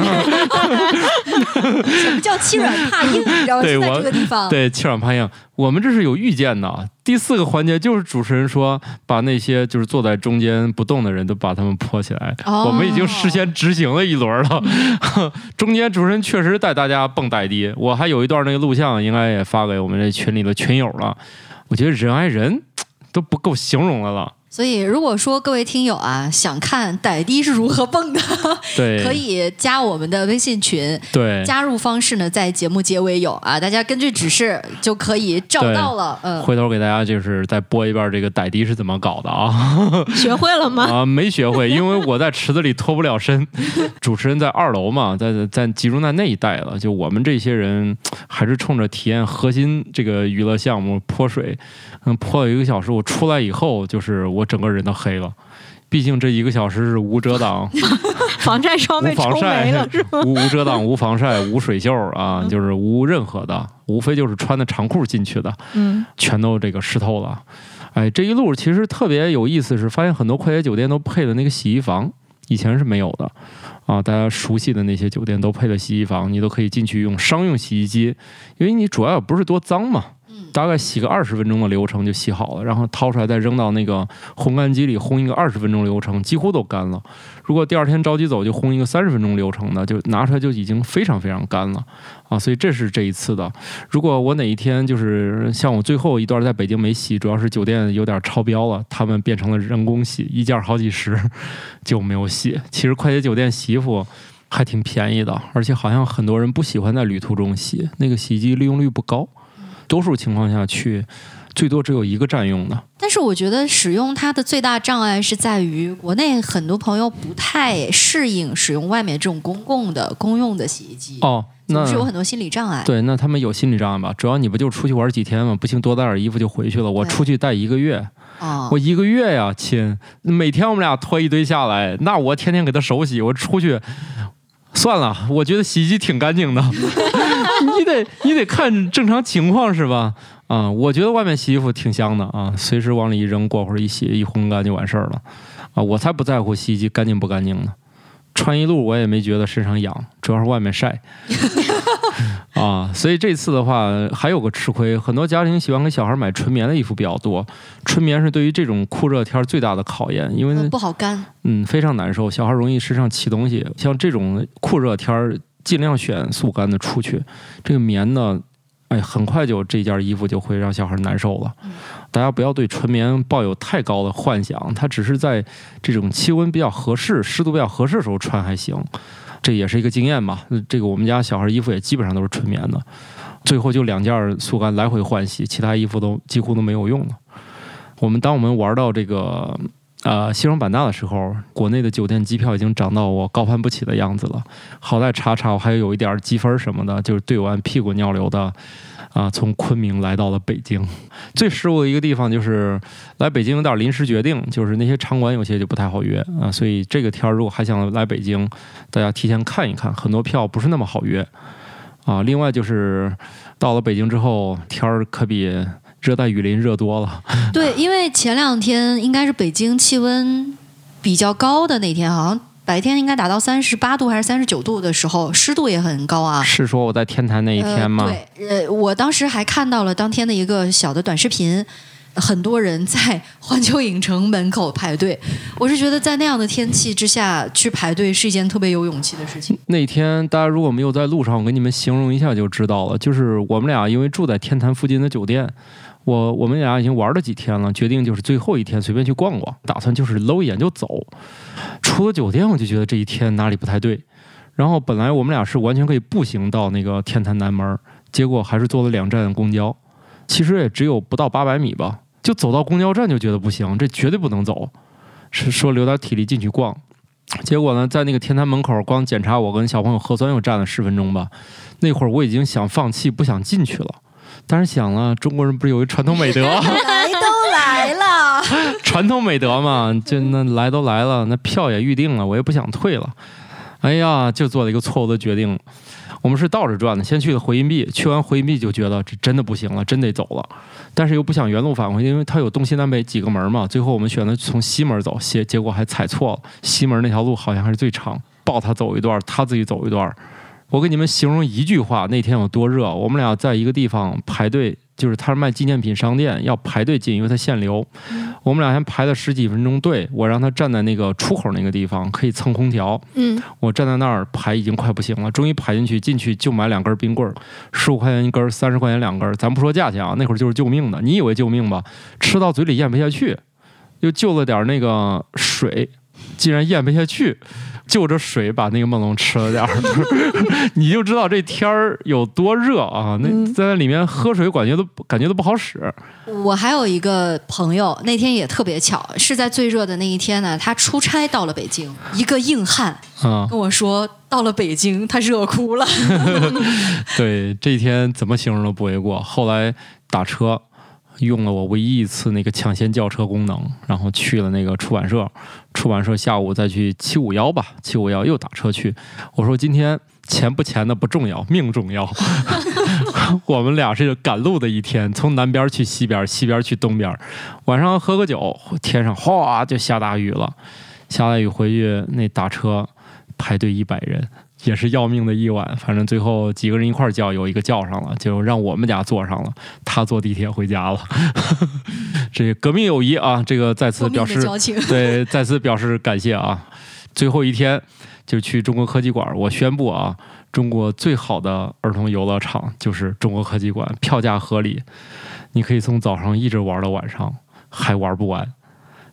什么叫欺软怕硬？你知道吗？就在对我这个地方，对，欺软怕硬，我们这是有预见的。第四个环节就是主持人说，把那些就是坐在中间不动的人都把他们泼起来。哦我们已经事先执行了一轮了。中间主持人确实带大家蹦傣迪，我还有一段那个录像，应该也发给我们这群里的群友了。我觉得人挨人 都不够形容的了。所以如果说各位听友啊想看傣迪是如何蹦的，对，可以加我们的微信群。对。加入方式呢，在节目结尾有啊，大家根据指示就可以找到了。嗯，回头给大家就是再播一遍这个傣迪是怎么搞的啊？学会了吗？啊，没学会，因为我在池子里脱不了身。主持人在二楼嘛，在在集中在那一带了。就我们这些人，还是冲着体验核心这个娱乐项目泼水，嗯，泼了一个小时。我出来以后，就是我整个人都黑了，毕竟这一个小时是无遮挡、防晒霜被冲没了晒是吗？、无无遮挡、无防晒、无水袖啊，嗯就是无任何的，无非就是穿的长裤进去的，嗯，全都这个湿透了。哎，这一路其实特别有意思，是发现很多快捷酒店都配了那个洗衣房，以前是没有的啊。大家熟悉的那些酒店都配了洗衣房，你都可以进去用商用洗衣机，因为你主要也不是多脏嘛，大概洗个二十分钟的流程就洗好了，然后掏出来再扔到那个烘干机里烘一个二十分钟流程，几乎都干了。如果第二天着急走，就烘一个三十分钟流程的，就拿出来就已经非常非常干了啊！所以这是这一次的。如果我哪一天就是像我最后一段在北京没洗，主要是酒店有点超标了，他们变成了人工洗，一件好几十就没有洗。其实快捷酒店洗衣服还挺便宜的，而且好像很多人不喜欢在旅途中洗，那个洗衣机利用率不高，多数情况下去最多只有一个占用的。但是我觉得使用它的最大障碍是在于国内很多朋友不太适应使用外面这种公共的公用的洗衣机，哦，那是有很多心理障碍。对，那他们有心理障碍吧？主要你不就出去玩几天吗？不行，多带点衣服就回去了。我出去带一个月，哦我一个月呀，亲，每天我们俩拖一堆下来，那我天天给他手洗，我出去。算了，我觉得洗衣机挺干净的，你 得你得看正常情况是吧？啊、我觉得外面洗衣服挺香的啊，随时往里一扔，过会儿一洗一烘干就完事儿了，啊，我才不在乎洗衣机干净不干净呢。穿一路我也没觉得身上痒，主要是外面晒。啊，所以这次的话还有个吃亏，很多家庭喜欢给小孩买纯棉的衣服比较多。纯棉是对于这种酷热天儿最大的考验，因为嗯不好干。嗯非常难受，小孩容易身上起东西。像这种酷热天儿，尽量选速干的出去。这个棉呢，哎，很快就这件衣服就会让小孩难受了。大家不要对纯棉抱有太高的幻想，它只是在这种气温比较合适、湿度比较合适的时候穿还行。这也是一个经验吧。呃这个我们家小孩衣服也基本上都是纯棉的，最后就两件速干来回换洗，其他衣服都几乎都没有用了。我们当我们玩到这个呃西双版纳的时候，国内的酒店机票已经涨到我高攀不起的样子了。好歹查查我还有一点积分什么的，就是兑完屁股尿流的。啊，从昆明来到了北京，最失误的一个地方就是来北京有点临时决定，就是那些场馆有些就不太好约啊，所以这个天儿如果还想来北京，大家提前看一看，很多票不是那么好约啊。另外就是到了北京之后，天儿可比热带雨林热多了。对，因为前两天应该是北京气温比较高的那天，好像白天应该达到三十八度还是三十九度的时候，湿度也很高啊。是说我在天坛那一天吗？呃？对，呃，我当时还看到了当天的一个小的短视频，很多人在环球影城门口排队。我是觉得在那样的天气之下去排队是一件特别有勇气的事情。那天大家如果没有在路上，我给你们形容一下就知道了。就是我们俩因为住在天坛附近的酒店，我我们俩已经玩了几天了，决定就是最后一天随便去逛逛，打算就是搂一眼就走。出了酒店我就觉得这一天哪里不太对，然后本来我们俩是完全可以步行到那个天坛南门，结果还是坐了两站公交，其实也只有不到八百米吧，就走到公交站就觉得不行，这绝对不能走，是说留点体力进去逛。结果呢，在那个天坛门口光检查我跟小朋友核酸又站了十分钟吧，那会儿我已经想放弃，不想进去了。但是想了，中国人不是有一传统美德，来都来了，传统美德嘛，就那来都来了，那票也预定了，我也不想退了。哎呀，就做了一个错误的决定。我们是倒着转的，先去的回音壁，去完回音壁就觉得这真的不行了，真得走了。但是又不想原路返回，因为它有东西南北几个门嘛。最后我们选择从西门走，结结果还踩错了，西门那条路好像还是最长，抱他走一段，他自己走一段。我给你们形容一句话，那天有多热。我们俩在一个地方排队，就是他是卖纪念品商店，要排队进，因为他限流。我们俩先排了十几分钟队，我让他站在那个出口那个地方，可以蹭空调。嗯，我站在那儿排已经快不行了，终于排进去，进去就买两根冰棍儿，十五块钱一根儿，三十块钱两根儿。咱不说价钱啊，那会儿就是救命的。你以为救命吧？吃到嘴里咽不下去，又就了点儿那个水，竟然咽不下去。就着水把那个梦龙吃了点儿，你就知道这天儿有多热啊！那在那里面喝水，感觉都感觉都不好使。我还有一个朋友，那天也特别巧，是在最热的那一天呢，他出差到了北京，一个硬汉啊、跟我说，到了北京他热哭了。对，这一天怎么形容都不为过。后来打车用了我唯一一次那个抢先叫车功能，然后去了那个出版社，出版社下午再去七五幺吧，七五幺又打车去。我说今天钱不钱的不重要，命重要。我们俩是赶路的一天，从南边去西边，西边去东边，晚上喝个酒，天上哗就下大雨了，下大雨回去那打车排队一百人。也是要命的一晚，反正最后几个人一块儿叫，有一个叫上了，就让我们家坐上了，他坐地铁回家了。这革命友谊啊，这个再次表示 对，再次表示感谢啊。最后一天就去中国科技馆，我宣布啊，中国最好的儿童游乐场就是中国科技馆，票价合理，你可以从早上一直玩到晚上，还玩不完。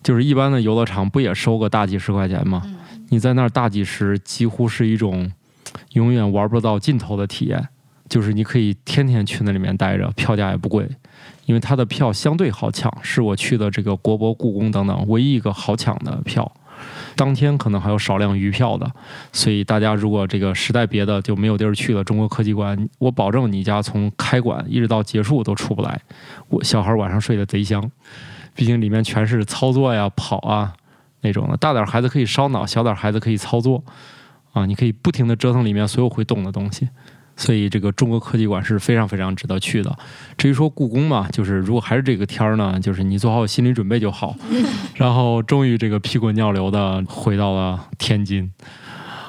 就是一般的游乐场不也收个大几十块钱吗？你在那儿大几十，几乎是一种永远玩不到尽头的体验。就是你可以天天去那里面待着，票价也不贵，因为它的票相对好抢，是我去的这个国博、故宫等等唯一一个好抢的票。当天可能还有少量余票的，所以大家如果这个实在别的就没有地儿去了，中国科技馆，我保证你家从开馆一直到结束都出不来。我小孩晚上睡得贼香，毕竟里面全是操作呀、跑啊。那种的，大点孩子可以烧脑，小点孩子可以操作，啊，你可以不停的折腾里面所有会动的东西，所以这个中国科技馆是非常非常值得去的。至于说故宫嘛，就是如果还是这个天儿呢，就是你做好心理准备就好。然后终于这个屁滚尿流的回到了天津，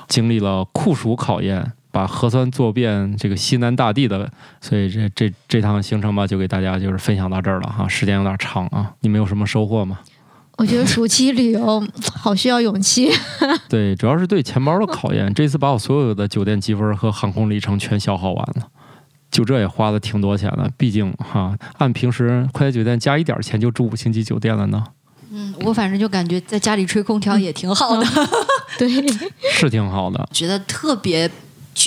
经历了酷暑考验，把核酸做遍这个西南大地的，所以这这这趟行程吧，就给大家就是分享到这儿了哈，时间有点长啊，你们有什么收获吗？我觉得暑期旅游好需要勇气。对，主要是对钱包的考验。这次把我所有的酒店积分和航空里程全消耗完了，就这也花了挺多钱的。毕竟哈，按平时快捷酒店加一点钱就住五星级酒店了呢。嗯，我反正就感觉在家里吹空调也挺好的。对，是挺好的。觉得特别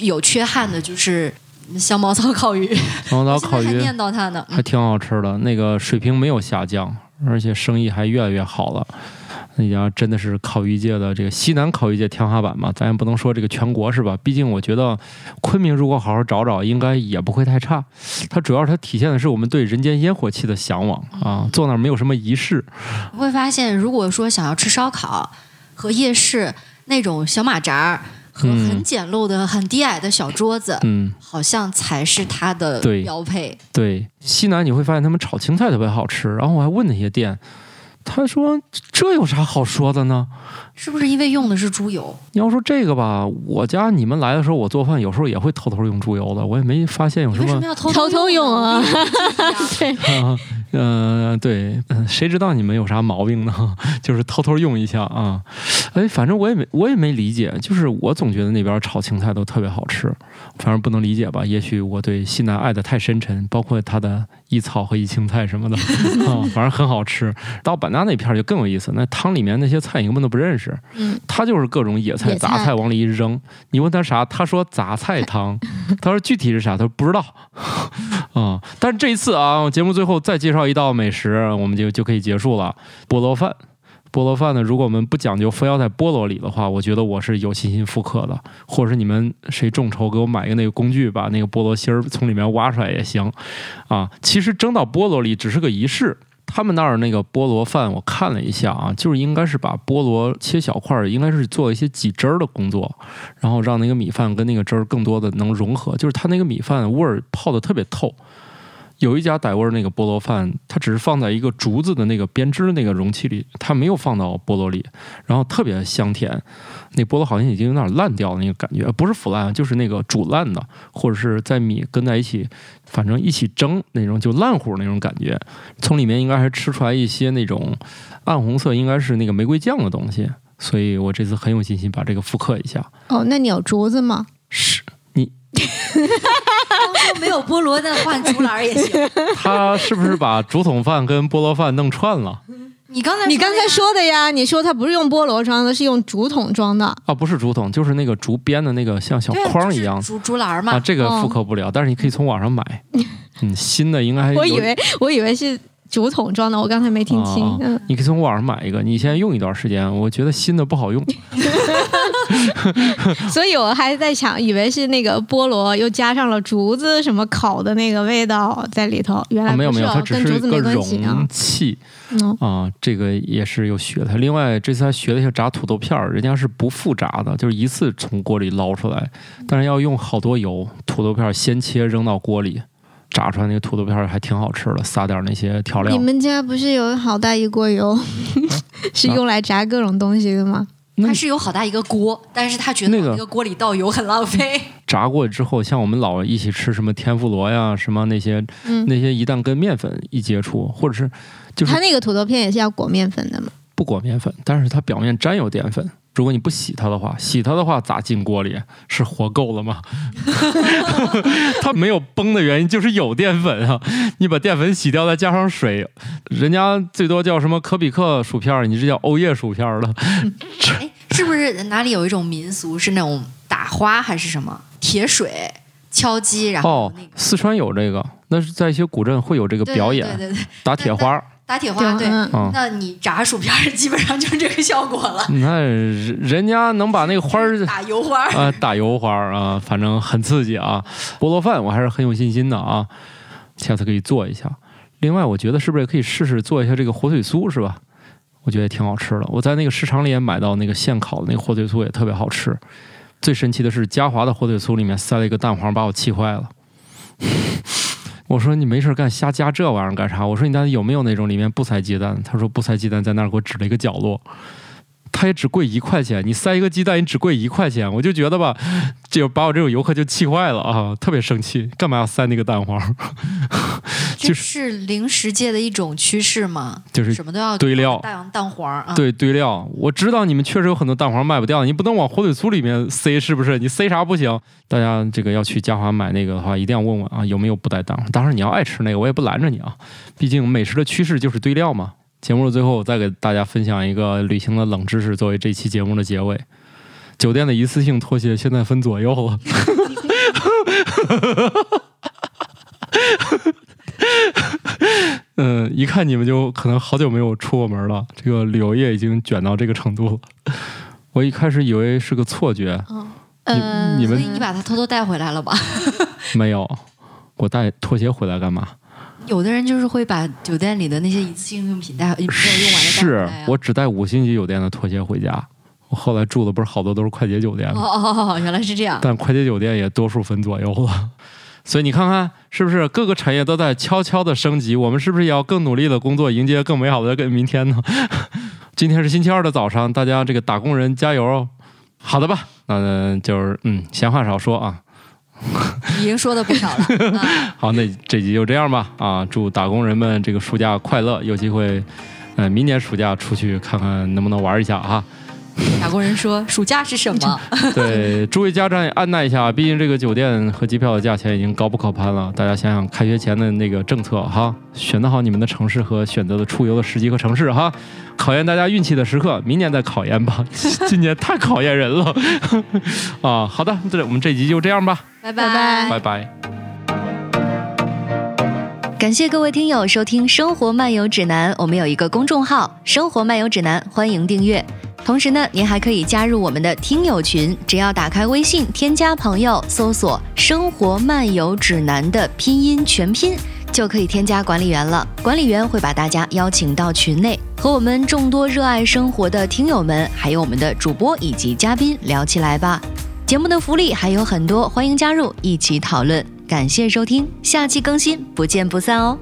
有缺憾的就是香茅草烤鱼。香茅草烤鱼还念叨它呢，还挺好吃的。那个水平没有下降。而且生意还越来越好了，那家真的是烤鱼界的这个西南烤鱼界天花板嘛？咱也不能说这个全国是吧？毕竟我觉得昆明如果好好找找，应该也不会太差。它主要它体现的是我们对人间烟火气的向往啊！坐那儿没有什么仪式。会发现，如果说想要吃烧烤和夜市那种小马扎儿和很简陋的、很低矮的小桌子，嗯，好像才是它的标配。对，西南你会发现他们炒青菜特别好吃。然后我还问那些店，他说这有啥好说的呢？是不是因为用的是猪油？你要说这个吧，我家你们来的时候，我做饭有时候也会偷偷用猪油的，我也没发现有什么。为什么要偷偷用啊？对。嗯，对，嗯，谁知道你们有啥毛病呢？就是偷偷用一下啊，哎，反正我也没，我也没理解，就是我总觉得那边炒青菜都特别好吃，反正不能理解吧？也许我对西南爱的太深沉，包括它的一草和一青菜什么的 啊，反正很好吃。到版纳那片儿就更有意思，那汤里面那些菜你根本都不认识，嗯，他就是各种野菜杂菜往里一扔，你问他啥，他说杂菜汤，他说具体是啥，他说不知道 啊。但是这一次啊，节目最后再介绍。一道美食，我们就就可以结束了。菠萝饭，菠萝饭呢？如果我们不讲究非要在菠萝里的话，我觉得我是有信心复刻的。或者是你们谁众筹给我买一个那个工具，把那个菠萝芯儿从里面挖出来也行。啊，其实蒸到菠萝里只是个仪式。他们那儿那个菠萝饭，我看了一下啊，就是应该是把菠萝切小块，应该是做一些挤汁儿的工作，然后让那个米饭跟那个汁儿更多的能融合，就是它那个米饭味儿泡的特别透。有一家傣味那个菠萝饭，它只是放在一个竹子的那个编织的那个容器里，它没有放到菠萝里，然后特别香甜。那菠萝好像已经有点烂掉那个感觉，不是腐烂，就是那个煮烂的，或者是在米跟在一起，反正一起蒸那种就烂糊那种感觉。从里面应该还吃出来一些那种暗红色，应该是那个玫瑰酱的东西。所以我这次很有信心把这个复刻一下。哦，那你有竹子吗？是你。没有菠萝的换竹篮也行。他是不是把竹筒饭跟菠萝饭弄串了？你刚才你刚才说的呀？你说他不是用菠萝装的，是用竹筒装的啊？不是竹筒，就是那个竹编的那个像小筐一样竹竹篮嘛。啊，这个复刻不了，但是你可以从网上买。嗯，新的应该我以为我以为是竹筒装的，我刚才没听清。啊嗯，你可以从网上买一个，你先用一段时间，我觉得新的不好用。所以我还在想，以为是那个菠萝又加上了竹子什么烤的那个味道在里头，原来啊、没有没有，它只是一个容。器嗯，啊，这个也是有学的。另外，这次还学了一下炸土豆片儿，人家是不复炸的，就是一次从锅里捞出来，但是要用好多油，土豆片儿先切扔到锅里，炸出来那个土豆片还挺好吃的，撒点那些调料你。们家不是有好大一锅油，是用来炸各种东西的吗？他是有好大一个锅，但是他觉得那个往那个锅里倒油很浪费。炸过之后，像我们老一起吃什么天妇罗呀，什么那些嗯，那些，一旦跟面粉一接触，或者是就是它那个土豆片也是要裹面粉的吗。不裹面粉，但是它表面沾有淀粉。如果你不洗它的话，洗它的话咋进锅里？是活够了吗？它没有崩的原因就是有淀粉啊！你把淀粉洗掉，再加上水，人家最多叫什么可比克薯片儿，你这叫欧叶薯片儿了。哎，是不是哪里有一种民俗是那种打花还是什么铁水敲击，然后哦那个、，四川有这个，那是在一些古镇会有这个表演，对对对，打铁花儿。打铁花，对。那你炸薯片儿基本上就是这个效果了，那人人家能把那个花儿打油花儿。啊，打油花儿啊，反正很刺激啊。菠萝饭我还是很有信心的啊，下次可以做一下。另外，我觉得是不是也可以试试做一下这个火腿酥，是吧？我觉得也挺好吃的。我在那个市场里也买到那个现烤的那个火腿酥，也特别好吃。最神奇的是，嘉华的火腿酥里面塞了一个蛋黄，把我气坏了。我说你没事干瞎加这玩意儿干啥？我说你到底有没有那种里面不塞鸡蛋？他说不塞鸡蛋，在那儿给我指了一个角落。它也只贵一块钱，你塞一个鸡蛋，你只贵一块钱，我就觉得吧，就把我这种游客就气坏了啊，特别生气，干嘛要塞那个蛋黄？就是是零食界的一种趋势嘛？就是什么都要堆料蛋蛋黄啊。对堆料，我知道你们确实有很多蛋黄卖不掉，你不能往火腿酥里面塞，是不是？你塞啥不行？大家这个要去嘉华买那个的话，一定要问问啊，有没有不带蛋黄。当然你要爱吃那个，我也不拦着你啊，毕竟美食的趋势就是堆料嘛。节目的最后，我再给大家分享一个旅行的冷知识，作为这期节目的结尾。酒店的一次性拖鞋现在分左右了。嗯，一看你们就可能好久没有出过门了，这个旅游业已经卷到这个程度了。我一开始以为是个错觉，呃，你们你把它偷偷带回来了吧？没有，我带拖鞋回来干嘛？有的人就是会把酒店里的那些一次性用品带没有用完的带回是来啊。我只带五星级酒店的拖鞋回家。我后来住的不是好多都是快捷酒店哦吗？哦哦，原来是这样。但快捷酒店也多数分左右了。所以你看看，是不是各个产业都在悄悄的升级？我们是不是也要更努力的工作，迎接更美好的明天呢？今天是星期二的早上，大家这个打工人加油哦！好的吧，那就是嗯，闲话少说啊。已经说的不少了。啊 好，那这集就这样吧啊！祝打工人们这个暑假快乐，有机会，呃，明年暑假出去看看能不能玩一下啊！打工人说：“暑假是什么？对，诸位家长也按捺一下，毕竟这个酒店和机票的价钱已经高不可攀了。大家想想开学前的那个政策哈，选择好你们的城市和选择的出游的时机和城市哈，考验大家运气的时刻，明年再考验吧。今年太考验人了 啊！好的，这我们这集就这样吧，拜拜拜拜拜。感谢各位听友收听《生活漫游指南》，我们有一个公众号《生活漫游指南》，欢迎订阅。同时呢，您还可以加入我们的听友群，只要打开微信添加朋友，搜索“生活漫游指南”的拼音全拼，就可以添加管理员了。管理员会把大家邀请到群内，和我们众多热爱生活的听友们，还有我们的主播以及嘉宾聊起来吧。节目的福利还有很多，欢迎加入一起讨论。感谢收听，下期更新，不见不散哦。